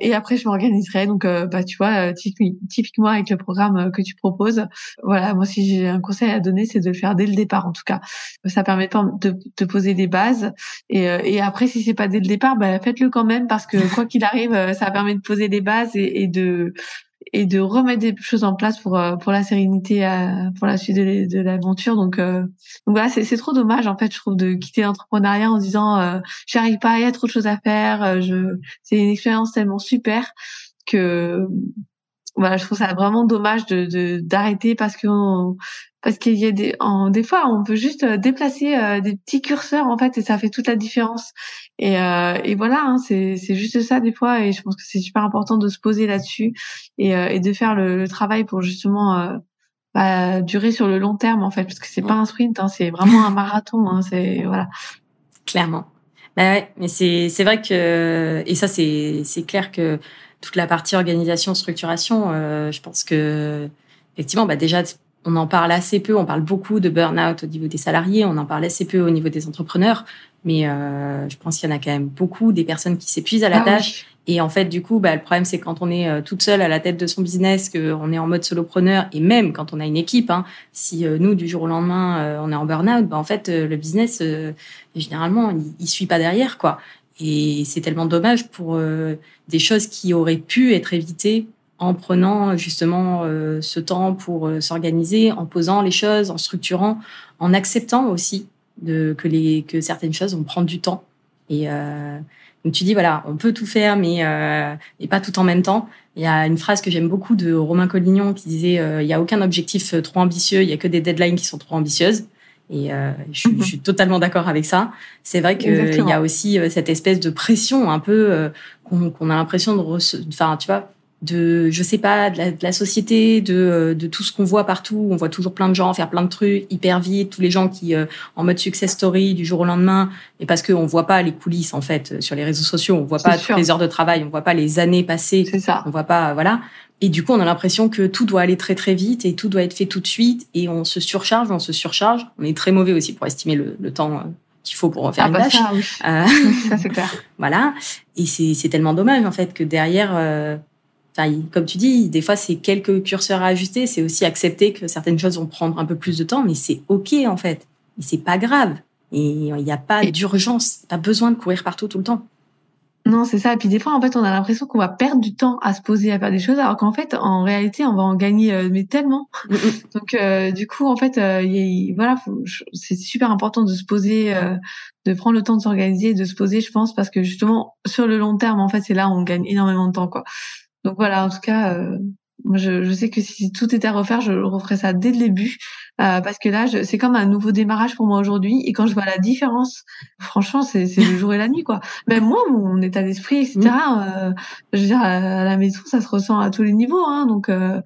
Et après, je m'organiserai. Donc, euh, bah, tu vois, euh, typiquement avec le programme euh, que tu proposes, voilà, moi, si j'ai un conseil à donner, c'est de le faire dès le départ, en tout cas. Ça permet de, de poser des bases. Et, après, si c'est pas dès le départ, bah, faites-le quand même parce que quoi qu'il arrive, ça permet de poser des bases et de et de remettre des choses en place pour euh, pour la sérénité euh, pour la suite de, l'aventure. Donc euh, donc voilà c'est trop dommage en fait je trouve de quitter l'entrepreneuriat en se disant euh, j'arrive pas il y a trop de choses à faire je c'est une expérience tellement super que voilà je trouve ça vraiment dommage de d'arrêter parce que parce qu'il y a des en, des fois on peut juste déplacer des petits curseurs en fait et ça fait toute la différence et, euh, et voilà, hein, c'est juste ça des fois, et je pense que c'est super important de se poser là-dessus et, euh, et, de faire le, le, travail pour justement euh, bah, durer sur le long terme en fait, parce que c'est pas un sprint, hein, c'est vraiment un marathon. Hein, c'est voilà. Clairement. Bah ouais, mais c'est c'est vrai que et ça c'est c'est clair que toute la partie organisation structuration, euh, je pense que effectivement, bah déjà on en parle assez peu. On parle beaucoup de burn-out au niveau des salariés, on en parle assez peu au niveau des entrepreneurs. mais euh, je pense qu'il y en a quand même beaucoup des personnes qui s'épuisent à la ah tâche. Et en fait, du coup, bah, le problème, c'est quand on est euh, toute seule à la tête de son business, qu'on est en mode solopreneur, et même quand on a une équipe, hein, si euh, nous, du jour au lendemain, euh, on est en burn-out, bah, en fait, le business, généralement, il, il suit pas derrière, quoi. Et c'est tellement dommage pour des choses qui auraient pu être évitées en prenant justement ce temps pour s'organiser, en posant les choses, en structurant, en acceptant aussi de, que, les, que certaines choses vont prendre du temps. Et euh, donc tu dis, voilà, on peut tout faire, mais euh, et pas tout en même temps. Il y a une phrase que j'aime beaucoup de Romain Collignon qui disait, euh, il n'y a aucun objectif trop ambitieux, il y a que des deadlines qui sont trop ambitieuses. Et euh, je, je, suis totalement d'accord avec ça. C'est vrai qu'il y a aussi euh, cette espèce de pression un peu euh, qu'on a l'impression de... Enfin, tu vois, de je sais pas de la, de la société de, euh, de tout ce qu'on voit partout on voit toujours plein de gens faire plein de trucs hyper vite tous les gens qui euh, en mode success story du jour au lendemain et parce qu'on voit pas les coulisses en fait sur les réseaux sociaux on voit pas toutes les heures de travail on voit pas les années passées ça. on voit pas voilà et du coup on a l'impression que tout doit aller très très vite et tout doit être fait tout de suite et on se surcharge on se surcharge on est très mauvais aussi pour estimer le, le temps euh, qu'il faut pour faire ah une bah tâche. Ça, oui. euh, ça c'est clair. voilà. Et c'est tellement dommage en fait que derrière, euh, comme tu dis, des fois, c'est quelques curseurs à ajuster. C'est aussi accepter que certaines choses vont prendre un peu plus de temps, mais c'est OK, en fait. Et c'est pas grave. Et il n'y a pas d'urgence. Pas besoin de courir partout tout le temps. Non, c'est ça. Et puis des fois, en fait, on a l'impression qu'on va perdre du temps à se poser, à faire des choses, alors qu'en fait, en réalité, on va en gagner euh, mais tellement. Mm, mm. Donc, euh, du coup, en fait, euh, voilà, c'est super important de se poser, de prendre le temps de s'organiser, de se poser, je pense, parce que justement, sur le long terme, en fait, c'est là où on gagne énormément de temps, quoi. Donc voilà, en tout cas, euh, moi je, je, sais que si tout était à refaire, je referais ça dès le début, euh, parce que là, c'est comme un nouveau démarrage pour moi aujourd'hui. Et quand je vois la différence, franchement, c'est le jour et la nuit, quoi. Même moi, mon état d'esprit, etc. Mmh. Euh, je veux dire, à la maison, ça se ressent à tous les niveaux. Hein, donc, euh,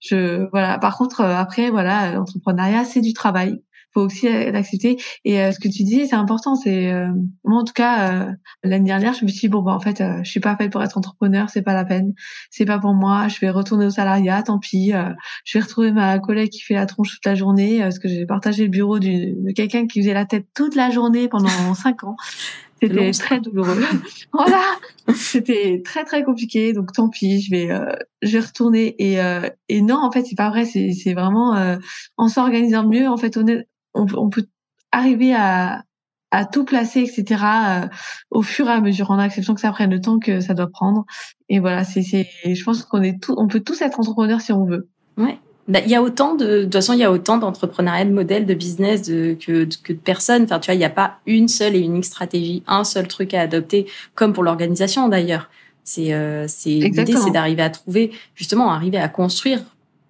je voilà. Par contre, après, voilà, l'entrepreneuriat, c'est du travail faut aussi l'accepter. Et euh, ce que tu dis, c'est important. C'est euh, moi en tout cas euh, l'année dernière, je me suis dit bon bah en fait, je suis pas faite pour être entrepreneur, c'est pas la peine, c'est pas pour moi. Je vais retourner au salariat, tant pis. je vais retrouver ma collègue qui fait la tronche toute la journée, parce que j'ai partagé le bureau de quelqu'un qui faisait la tête toute la journée pendant cinq ans. C'était très douloureux. voilà, c'était très très compliqué. Donc tant pis, je vais je vais retourner et et non en fait c'est pas vrai. C'est c'est vraiment en s'organisant mieux. En fait on on, peut arriver à, à tout placer, etc. Euh, au fur et à mesure, en acceptant que ça prenne le temps que ça doit prendre. Et voilà, c'est, c'est, je pense qu'on est tout, on peut tous être entrepreneurs si on veut. Ouais. Bah, il y a autant de, de toute façon, il y a autant d'entrepreneuriat, de modèles, de business de, que, que de personnes. Enfin, tu vois, il n'y a pas une seule et unique stratégie, un seul truc à adopter, comme pour l'organisation d'ailleurs. C'est, euh, c'est l'idée, c'est d'arriver à trouver, justement, arriver à construire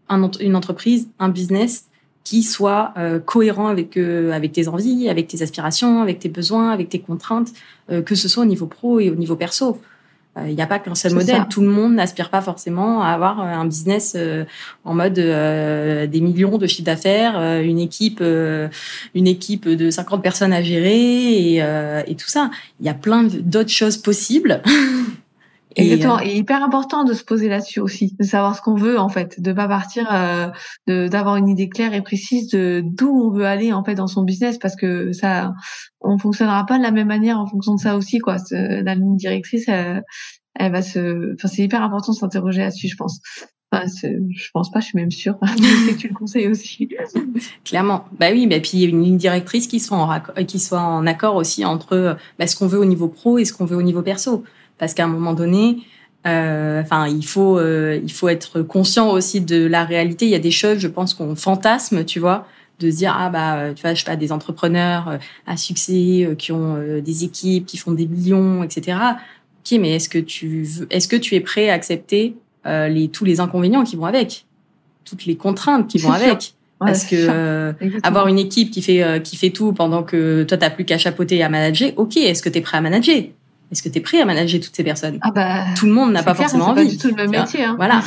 un, une entreprise, un business qui soit euh, cohérent avec euh, avec tes envies, avec tes aspirations, avec tes besoins, avec tes contraintes, euh, que ce soit au niveau pro et au niveau perso. Il n'y a pas qu'un seul modèle. Tout le monde n'aspire pas forcément à avoir un business en mode des millions de chiffres d'affaires, une équipe, une équipe de 50 personnes à gérer et, et tout ça. Il y a plein d'autres choses possibles Exactement. Et, hyper important de se poser là-dessus aussi, de savoir ce qu'on veut en fait, de pas partir, euh, de d'avoir une idée claire et précise de d'où on veut aller en fait dans son business, parce que ça, on fonctionnera pas de la même manière en fonction de ça aussi quoi. La ligne directrice, elle, elle va se, enfin c'est hyper important de s'interroger là-dessus, je pense. Enfin, je pense pas, je suis même sûre. que tu le conseilles aussi. Clairement. Bah oui, bah puis il y a une ligne directrice qui soit en, qui soit en accord aussi entre bah, ce qu'on veut au niveau pro et ce qu'on veut au niveau perso parce qu'à un moment donné, euh, enfin, il faut, euh, il faut être conscient aussi de la réalité. Il y a des choses, je pense, qu'on fantasme, tu vois, de se dire ah bah, tu vois, je sais pas, des entrepreneurs euh, à succès qui ont des équipes, qui font des millions, etc. Ok, mais est-ce que tu veux, est-ce que tu es prêt à accepter les tous les inconvénients qui vont avec, toutes les contraintes qui vont avec? Parce que avoir une équipe qui fait qui fait tout pendant que toi t'as plus qu'à chapeauter et à manager, ok. Est-ce que tu es prêt à manager? Est-ce que tu es prêt à manager toutes ces personnes? Ah bah, Tout le monde n'a pas forcément envie. C'est pas du tout le même métier. Hein. Voilà.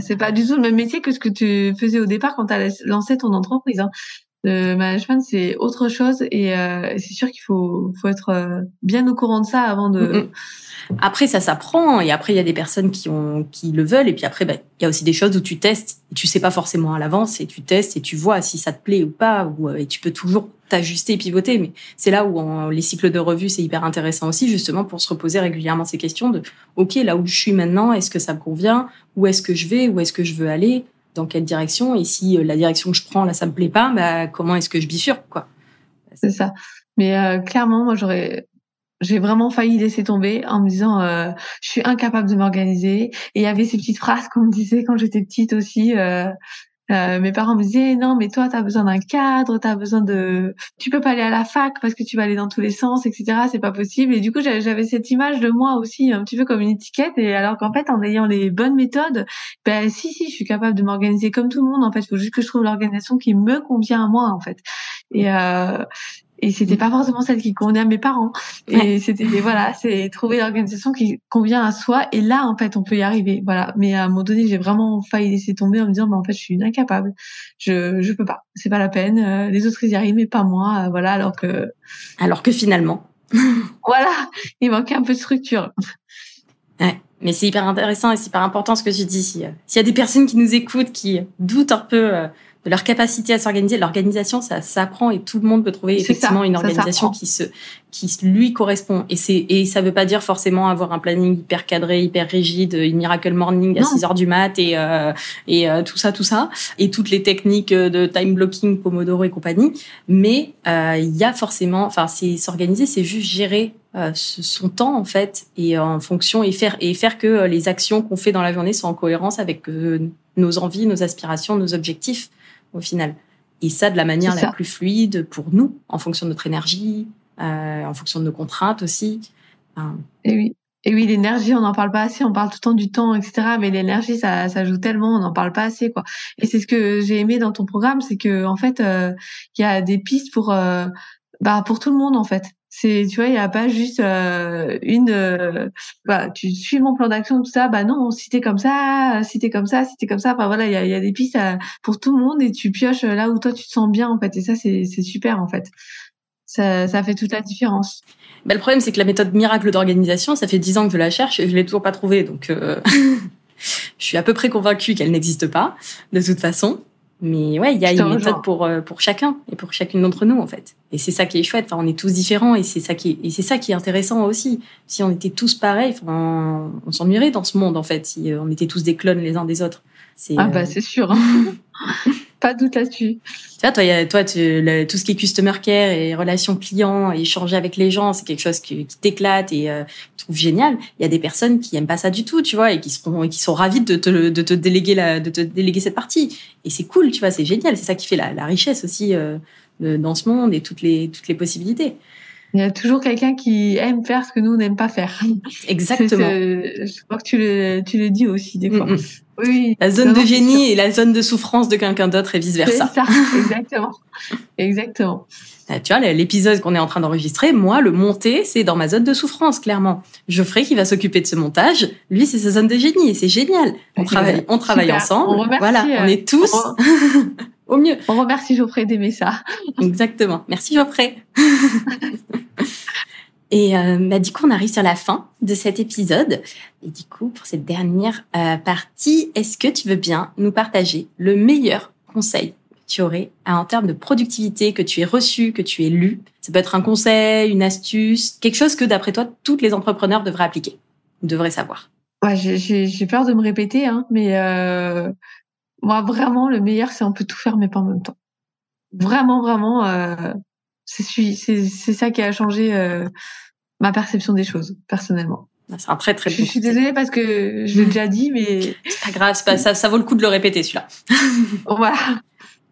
C'est pas, pas, du tout le même métier que ce que tu faisais au départ quand tu as lancé ton entreprise. Hein. Le management, c'est autre chose et euh, c'est sûr qu'il faut, faut être euh, bien au courant de ça avant de. Après, ça s'apprend et après, il y a des personnes qui, ont, qui le veulent et puis après, bah, il y a aussi des choses où tu testes et tu sais pas forcément à l'avance et tu testes et tu vois si ça te plaît ou pas ou, euh, et tu peux toujours t'ajuster et pivoter. Mais c'est là où les cycles de revue, c'est hyper intéressant aussi justement pour se reposer régulièrement ces questions de OK, là où je suis maintenant, est-ce que ça me convient Où est-ce que je vais Où est-ce que je veux aller dans quelle direction et si euh, la direction que je prends là ça me plaît pas bah comment est-ce que je bifurque quoi c'est ça mais euh, clairement moi j'aurais j'ai vraiment failli laisser tomber en me disant euh, je suis incapable de m'organiser. Et il y avait ces petites phrases qu'on me disait quand j'étais petite aussi euh, euh, mes parents me disaient non mais toi tu as besoin d'un cadre, tu as besoin de tu peux pas aller à la fac parce que tu vas aller dans tous les sens etc. c'est pas possible et du coup j'avais cette image de moi aussi un petit peu comme une étiquette. Et alors qu'en fait en ayant les bonnes méthodes ben si si je suis capable de m'organiser comme tout le monde en fait. Faut juste que je trouve l'organisation qui me convient à moi en fait. Et euh, et c'était pas forcément celle qui convenait à mes parents. Et c'était voilà c'est trouver l'organisation qui convient à soi. Et là en fait on peut y arriver. Voilà. Mais à un moment donné j'ai vraiment failli laisser tomber en me disant mais en fait je suis incapable. Je je peux pas. C'est pas la peine. Euh, les autres ils y arrivent mais pas moi. Euh, voilà. Alors que alors que finalement. Voilà. Il manquait un peu de structure. Ouais. Mais c'est hyper intéressant et c'est hyper important ce que tu dis. S'il y a des personnes qui nous écoutent, qui doutent un peu euh, de leur capacité à s'organiser. L'organisation, ça s'apprend et tout le monde peut trouver effectivement une organisation qui se, qui lui correspond. Et c'est, et ça veut pas dire forcément avoir un planning hyper cadré, hyper rigide, une miracle morning à 6 heures du mat et, euh, et euh, tout ça, tout ça. Et toutes les techniques de time blocking, Pomodoro et compagnie. Mais, euh, il y a forcément, enfin, c'est s'organiser, c'est juste gérer son temps en fait et en fonction et faire et faire que les actions qu'on fait dans la journée soient en cohérence avec nos envies, nos aspirations, nos objectifs au final. Et ça de la manière la plus fluide pour nous, en fonction de notre énergie, euh, en fonction de nos contraintes aussi. Et oui. Et oui, l'énergie, on n'en parle pas assez. On parle tout le temps du temps, etc. Mais l'énergie, ça, ça joue tellement, on n'en parle pas assez, quoi. Et c'est ce que j'ai aimé dans ton programme, c'est que en fait, euh, il y a des pistes pour, euh, bah, pour tout le monde, en fait. C'est, tu vois, il y a pas juste euh, une, euh, bah, tu suis mon plan d'action, tout ça. Bah non, si t'es comme ça, si t'es comme ça, si t'es comme ça. Enfin voilà, il y a, des pistes euh, pour tout le monde et tu pioches là où toi tu te sens bien en fait. Et ça, c'est, super en fait. Ça, ça fait toute la différence. Bah, le problème, c'est que la méthode miracle d'organisation, ça fait dix ans que je la cherche et je l'ai toujours pas trouvée. Donc, je suis à peu près convaincue qu'elle n'existe pas, de toute façon. Mais ouais, il y a une méthode pour euh, pour chacun et pour chacune d'entre nous en fait. Et c'est ça qui est chouette. Enfin, on est tous différents et c'est ça qui est, et c'est ça qui est intéressant aussi. Si on était tous pareils, enfin, on s'ennuierait dans ce monde en fait. Si euh, on était tous des clones les uns des autres. Ah bah euh, c'est sûr. Pas doute là-dessus. Tu vois, toi, toi tu, tout ce qui est customer care et relations clients et échanger avec les gens, c'est quelque chose qui, qui t'éclate et euh, tu trouves génial. Il y a des personnes qui aiment pas ça du tout, tu vois, et qui sont, et qui sont ravies de te, de te déléguer la, de te déléguer cette partie. Et c'est cool, tu vois, c'est génial. C'est ça qui fait la, la richesse aussi euh, dans ce monde et toutes les, toutes les possibilités. Il y a toujours quelqu'un qui aime faire ce que nous n'aimons pas faire. Exactement. je crois que tu le, tu le dis aussi des fois. Mm. Oui. La zone de génie et la zone de souffrance de quelqu'un d'autre et vice versa. C'est ça, exactement. exactement. Ah, tu vois, l'épisode qu'on est en train d'enregistrer, moi, le monter, c'est dans ma zone de souffrance, clairement. Geoffrey qui va s'occuper de ce montage, lui, c'est sa zone de génie et c'est génial. On travaille, on travaille ensemble. On remercie, voilà, on est tous au mieux. On remercie Geoffrey d'aimer ça. Exactement. Merci Geoffrey. Et euh, bah, du coup, on arrive sur la fin de cet épisode. Et du coup, pour cette dernière euh, partie, est-ce que tu veux bien nous partager le meilleur conseil que tu aurais en termes de productivité, que tu aies reçu, que tu aies lu? Ça peut être un conseil, une astuce, quelque chose que d'après toi, tous les entrepreneurs devraient appliquer, devraient savoir. Ouais, j'ai peur de me répéter, hein, mais euh, moi, vraiment, le meilleur, c'est on peut tout faire, mais pas en même temps. Vraiment, vraiment, euh, c'est ça qui a changé euh, ma perception des choses personnellement. C'est un très très. Je, suis désolée parce que je l'ai déjà dit, mais c'est pas grave, pas, ça, ça vaut le coup de le répéter celui-là. voilà.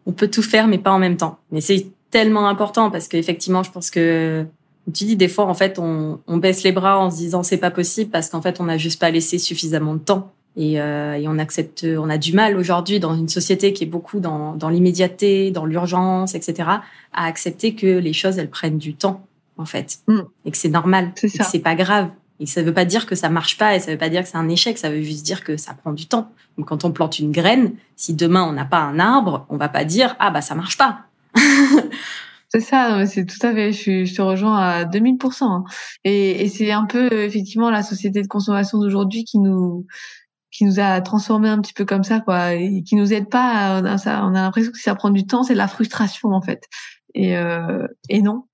On peut tout faire, mais pas en même temps. Mais c'est tellement important parce qu'effectivement, je pense que tu dis des fois en fait on, on baisse les bras en se disant c'est pas possible parce qu'en fait on n'a juste pas laissé suffisamment de temps et, euh, et, on accepte, on a du mal aujourd'hui dans une société qui est beaucoup dans, dans l'immédiateté, dans l'urgence, etc., à accepter que les choses elles prennent du temps en fait, mm. et que c'est normal, c'est et que c'est pas grave. Et ça veut pas dire que ça marche pas, et ça veut pas dire que c'est un échec, ça veut juste dire que ça prend du temps. Donc quand on plante une graine, si demain on n'a pas un arbre, on va pas dire ah bah ça marche pas. C'est ça, c'est tout à fait. Je, je, te rejoins à 2000%. Hein. Et, et c'est un peu effectivement la société de consommation d'aujourd'hui qui nous qui nous a transformé un petit peu comme ça, quoi, et qui nous aide pas. On a, l'impression que ça prend du temps, c'est de la frustration en fait. Et, euh, non,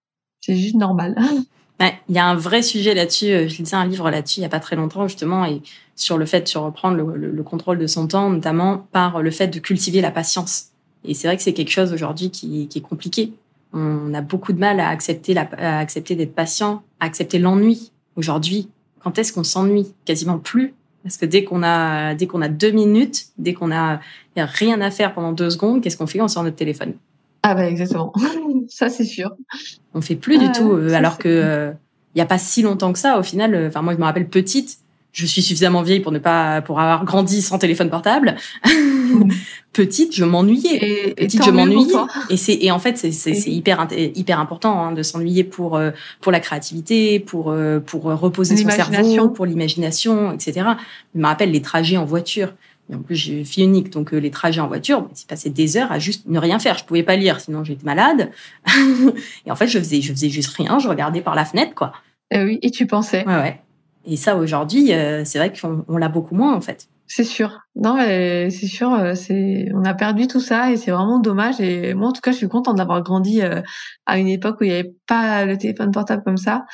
c'est juste normal. il y a un vrai sujet là-dessus. Euh, je lisais un livre là-dessus il y a pas très longtemps justement, et sur le fait de reprendre le, le, contrôle de son temps, notamment par le fait de cultiver la patience. Et c'est vrai que c'est quelque chose aujourd'hui qui, est compliqué. On a beaucoup de mal à accepter d'être patient, à accepter l'ennui. Aujourd'hui, quand est-ce qu'on s'ennuie? Quasiment plus. Parce que dès qu'on a, dès qu'on a deux minutes, dès qu'on a, y a rien à faire pendant deux secondes, qu'est-ce qu'on fait? On sort notre téléphone. Ah bah exactement. ça c'est sûr. On fait plus du tout. Euh, alors que euh, il y a pas si longtemps que ça. Au final, euh, enfin moi je me rappelle petite, je suis suffisamment vieille pour ne pas pour avoir grandi sans téléphone portable. Petite, je m'ennuyais. Petite, je m'ennuyais. Et c'est et en fait c'est c'est hyper hyper important hein, de s'ennuyer pour euh, pour la créativité, pour euh, pour reposer son cerveau, pour l'imagination, etc. Je me rappelle les trajets en voiture. Et en plus, j'ai fille unique, donc euh, les trajets en voiture, c'est passé des heures à juste ne rien faire. Je pouvais pas lire, sinon j'étais malade. et en fait, je faisais, je faisais juste rien. Je regardais par la fenêtre, quoi. Et oui, et tu pensais. Ouais, ouais. Et ça, aujourd'hui, euh, c'est vrai qu'on l'a beaucoup moins, en fait. C'est sûr. Non, mais c'est sûr, euh, c'est on a perdu tout ça et c'est vraiment dommage. Et moi, en tout cas, je suis contente d'avoir grandi euh, à une époque où il n'y avait pas le téléphone portable comme ça.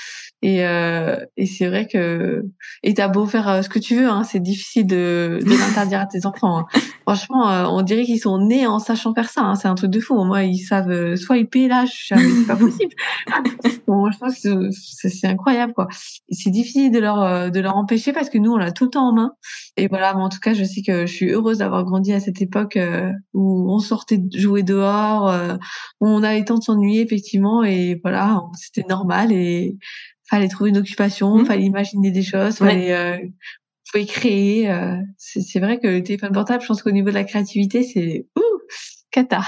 Et, euh, et c'est vrai que et t'as beau faire ce que tu veux, hein, c'est difficile de, de l'interdire à tes enfants. Hein. Franchement, on dirait qu'ils sont nés en sachant faire ça. Hein. C'est un truc de fou. Moi, ils savent soit ils paient là, je c'est pas possible. bon, je pense que c'est incroyable quoi. C'est difficile de leur de leur empêcher parce que nous, on l'a tout le temps en main. Et voilà, en tout cas, je sais que je suis heureuse d'avoir grandi à cette époque euh, où on sortait jouer dehors, euh, où on avait le temps de s'ennuyer effectivement, et voilà, c'était normal et fallait trouver une occupation, mmh. fallait imaginer des choses, fallait euh, fallait créer. c'est vrai que le téléphone portable, je pense qu'au niveau de la créativité, c'est ouh cata.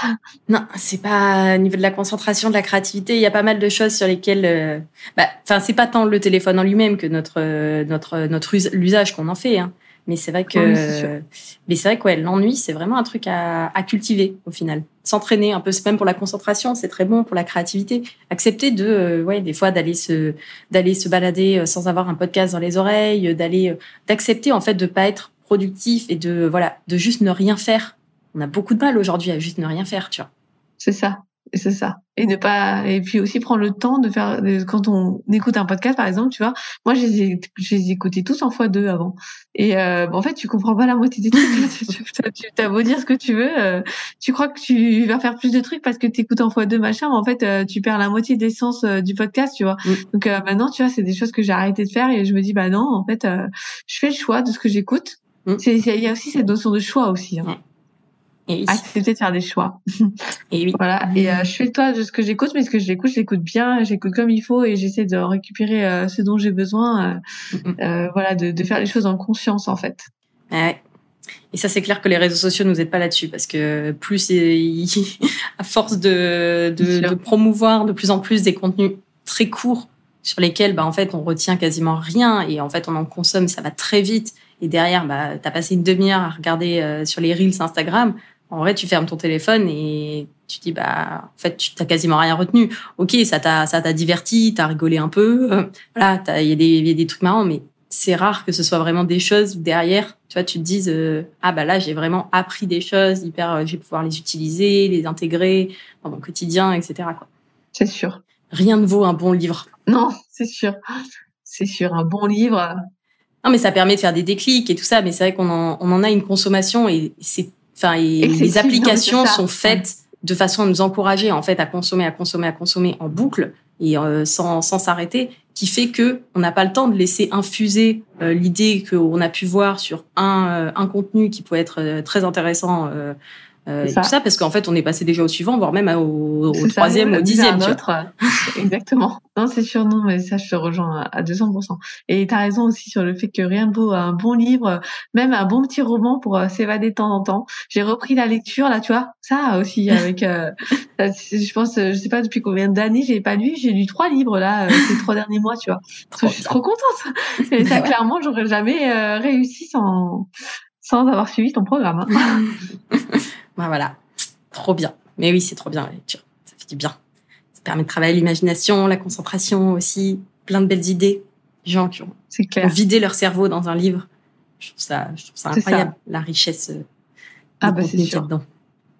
Non, c'est pas au niveau de la concentration, de la créativité. Il y a pas mal de choses sur lesquelles, bah, enfin, c'est pas tant le téléphone en lui-même que notre notre notre l'usage qu'on en fait. Hein. Mais c'est vrai que, mais c'est vrai que ouais, l'ennui, c'est vraiment un truc à, à cultiver au final. S'entraîner un peu, c'est même pour la concentration, c'est très bon pour la créativité. Accepter de, euh, ouais, des fois d'aller se, d'aller se balader euh, sans avoir un podcast dans les oreilles, euh, d'aller, d'accepter en fait de pas être productif et de, voilà, de juste ne rien faire. On a beaucoup de mal aujourd'hui à juste ne rien faire, tu vois. C'est ça. Et c'est ça. Et ne pas, et puis aussi prendre le temps de faire, quand on écoute un podcast, par exemple, tu vois, moi, je les ai, je les ai écoutés tous en fois deux avant. Et, euh, en fait, tu comprends pas la moitié des trucs. tu as beau dire ce que tu veux, euh, tu crois que tu vas faire plus de trucs parce que tu écoutes en fois deux, machin, mais en fait, euh, tu perds la moitié des sens euh, du podcast, tu vois. Mm. Donc, maintenant, tu vois, c'est des choses que j'ai arrêté de faire et je me dis, bah non, en fait, je fais le choix de ce que j'écoute. Mm. C'est, il y a aussi cette notion de choix aussi. Hein. Et Accepter de faire des choix. Et oui. voilà. Et euh, je fais le toit de ce que j'écoute, mais ce que j'écoute, j'écoute bien, j'écoute comme il faut et j'essaie de récupérer euh, ce dont j'ai besoin. Euh, voilà, de, de, faire les choses en conscience en fait. Ouais. Et ça, c'est clair que les réseaux sociaux nous aident pas là-dessus parce que plus, à force de, de, de, promouvoir de plus en plus des contenus très courts sur lesquels, bah, en fait, on retient quasiment rien et en fait, on en consomme, ça va très vite. Et derrière, bah, t'as passé une demi-heure à regarder sur les reels Instagram en vrai, tu fermes ton téléphone et tu dis bah en fait tu t'as quasiment rien retenu. Ok, ça t'a ça t'a diverti, t'as rigolé un peu, euh, voilà, il y a des y a des trucs marrants, mais c'est rare que ce soit vraiment des choses derrière, tu vois, tu te dises euh, ah bah là j'ai vraiment appris des choses hyper, euh, je vais pouvoir les utiliser, les intégrer dans mon quotidien, etc. Quoi. C'est sûr. Rien ne vaut un bon livre. Non, c'est sûr, c'est sûr, un bon livre. Non, mais ça permet de faire des déclics et tout ça, mais c'est vrai qu'on en, on en a une consommation et c'est Enfin, les applications sont faites de façon à nous encourager en fait à consommer, à consommer, à consommer en boucle et euh, sans sans s'arrêter, qui fait que on n'a pas le temps de laisser infuser euh, l'idée qu'on a pu voir sur un euh, un contenu qui peut être très intéressant euh, tout ça. parce qu'en fait on est passé déjà au suivant voire même au, au troisième au dixième autre. Exactement. Non c'est sûr non mais ça je te rejoins à 200% et tu as raison aussi sur le fait que rien de beau un bon livre même un bon petit roman pour euh, s'évader de temps en temps. J'ai repris la lecture là tu vois. Ça aussi avec euh, je pense je sais pas depuis combien d'années j'ai pas lu j'ai lu trois livres là ces trois derniers mois tu vois. Je suis trop contente. et ça clairement j'aurais jamais réussi sans sans avoir suivi ton programme hein. voilà, trop bien. Mais oui, c'est trop bien la lecture. Ça du bien. Ça permet de travailler l'imagination, la concentration aussi, plein de belles idées. Les gens qui ont, vidé leur cerveau dans un livre. Je trouve ça, je trouve ça incroyable, la richesse euh, ah bah c'est dedans.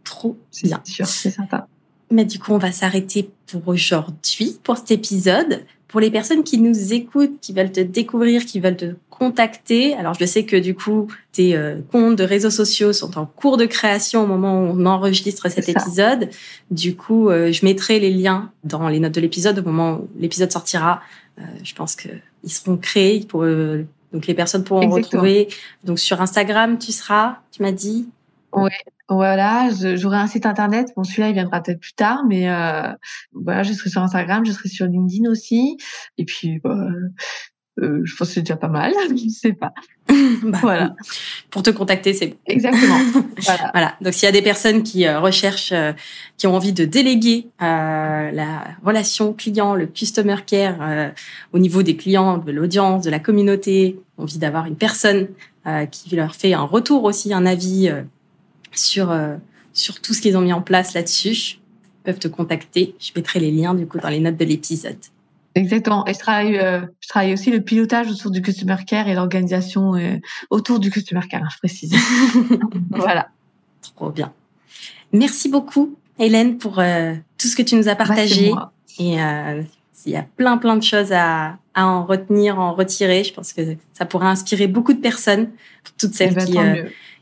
Trop bien. C'est sûr, c'est sympa. Mais du coup, on va s'arrêter pour aujourd'hui, pour cet épisode. Pour les personnes qui nous écoutent, qui veulent te découvrir, qui veulent te contacter, alors je sais que du coup, tes euh, comptes de réseaux sociaux sont en cours de création au moment où on enregistre cet épisode. Du coup, euh, je mettrai les liens dans les notes de l'épisode au moment où l'épisode sortira. Euh, je pense qu'ils seront créés pour donc les personnes pourront retrouver. Donc sur Instagram, tu seras, tu m'as dit? Oui, voilà, j'aurai un site internet. Bon, celui-là, il viendra peut-être plus tard, mais euh, voilà, je serai sur Instagram, je serai sur LinkedIn aussi. Et puis, bah, euh, je pense que c'est déjà pas mal. je sais pas. bah, voilà. Pour te contacter, c'est exactement. voilà. voilà. Donc, s'il y a des personnes qui euh, recherchent, euh, qui ont envie de déléguer euh, la relation client, le customer care au niveau des clients, de l'audience, de la communauté, envie d'avoir une personne qui leur fait un retour aussi, un avis sur, euh, sur tout ce qu'ils ont mis en place là-dessus, peuvent te contacter. Je mettrai les liens du coup dans les notes de l'épisode. Exactement. Et je travaille, euh, je travaille aussi le pilotage autour du customer care et l'organisation euh, autour du customer care, je précise. voilà. Trop bien. Merci beaucoup, Hélène, pour tout ce que tu nous as bah, partagé. et il y a plein, plein de choses à, à en retenir, en retirer. Je pense que ça pourrait inspirer beaucoup de personnes, toutes celles ben, qui,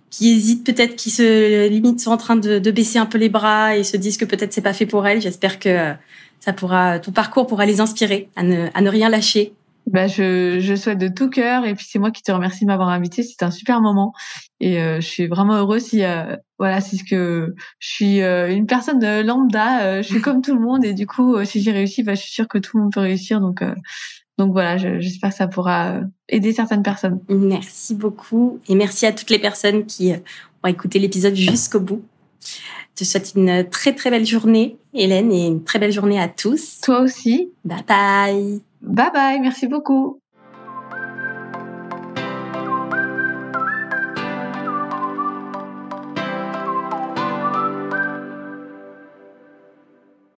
qui hésitent peut-être, qui se limite sont en train de, de, baisser un peu les bras et se disent que peut-être c'est pas fait pour elles. J'espère que ça pourra, ton parcours pourra les inspirer à ne, à ne rien lâcher. Bah, je, je souhaite de tout cœur et puis c'est moi qui te remercie de m'avoir invité. C'était un super moment et euh, je suis vraiment heureuse si euh, voilà si ce que je suis euh, une personne lambda, je suis comme tout le monde et du coup si j'ai réussi, bah, je suis sûre que tout le monde peut réussir donc donc voilà, j'espère que ça pourra euh, aider certaines personnes. Merci beaucoup et merci à toutes les personnes qui euh, ont écouté l'épisode jusqu'au bout. Je te souhaite une très très belle journée, Hélène, et une très belle journée à tous. Toi aussi. Bye bye. Bye bye, merci beaucoup.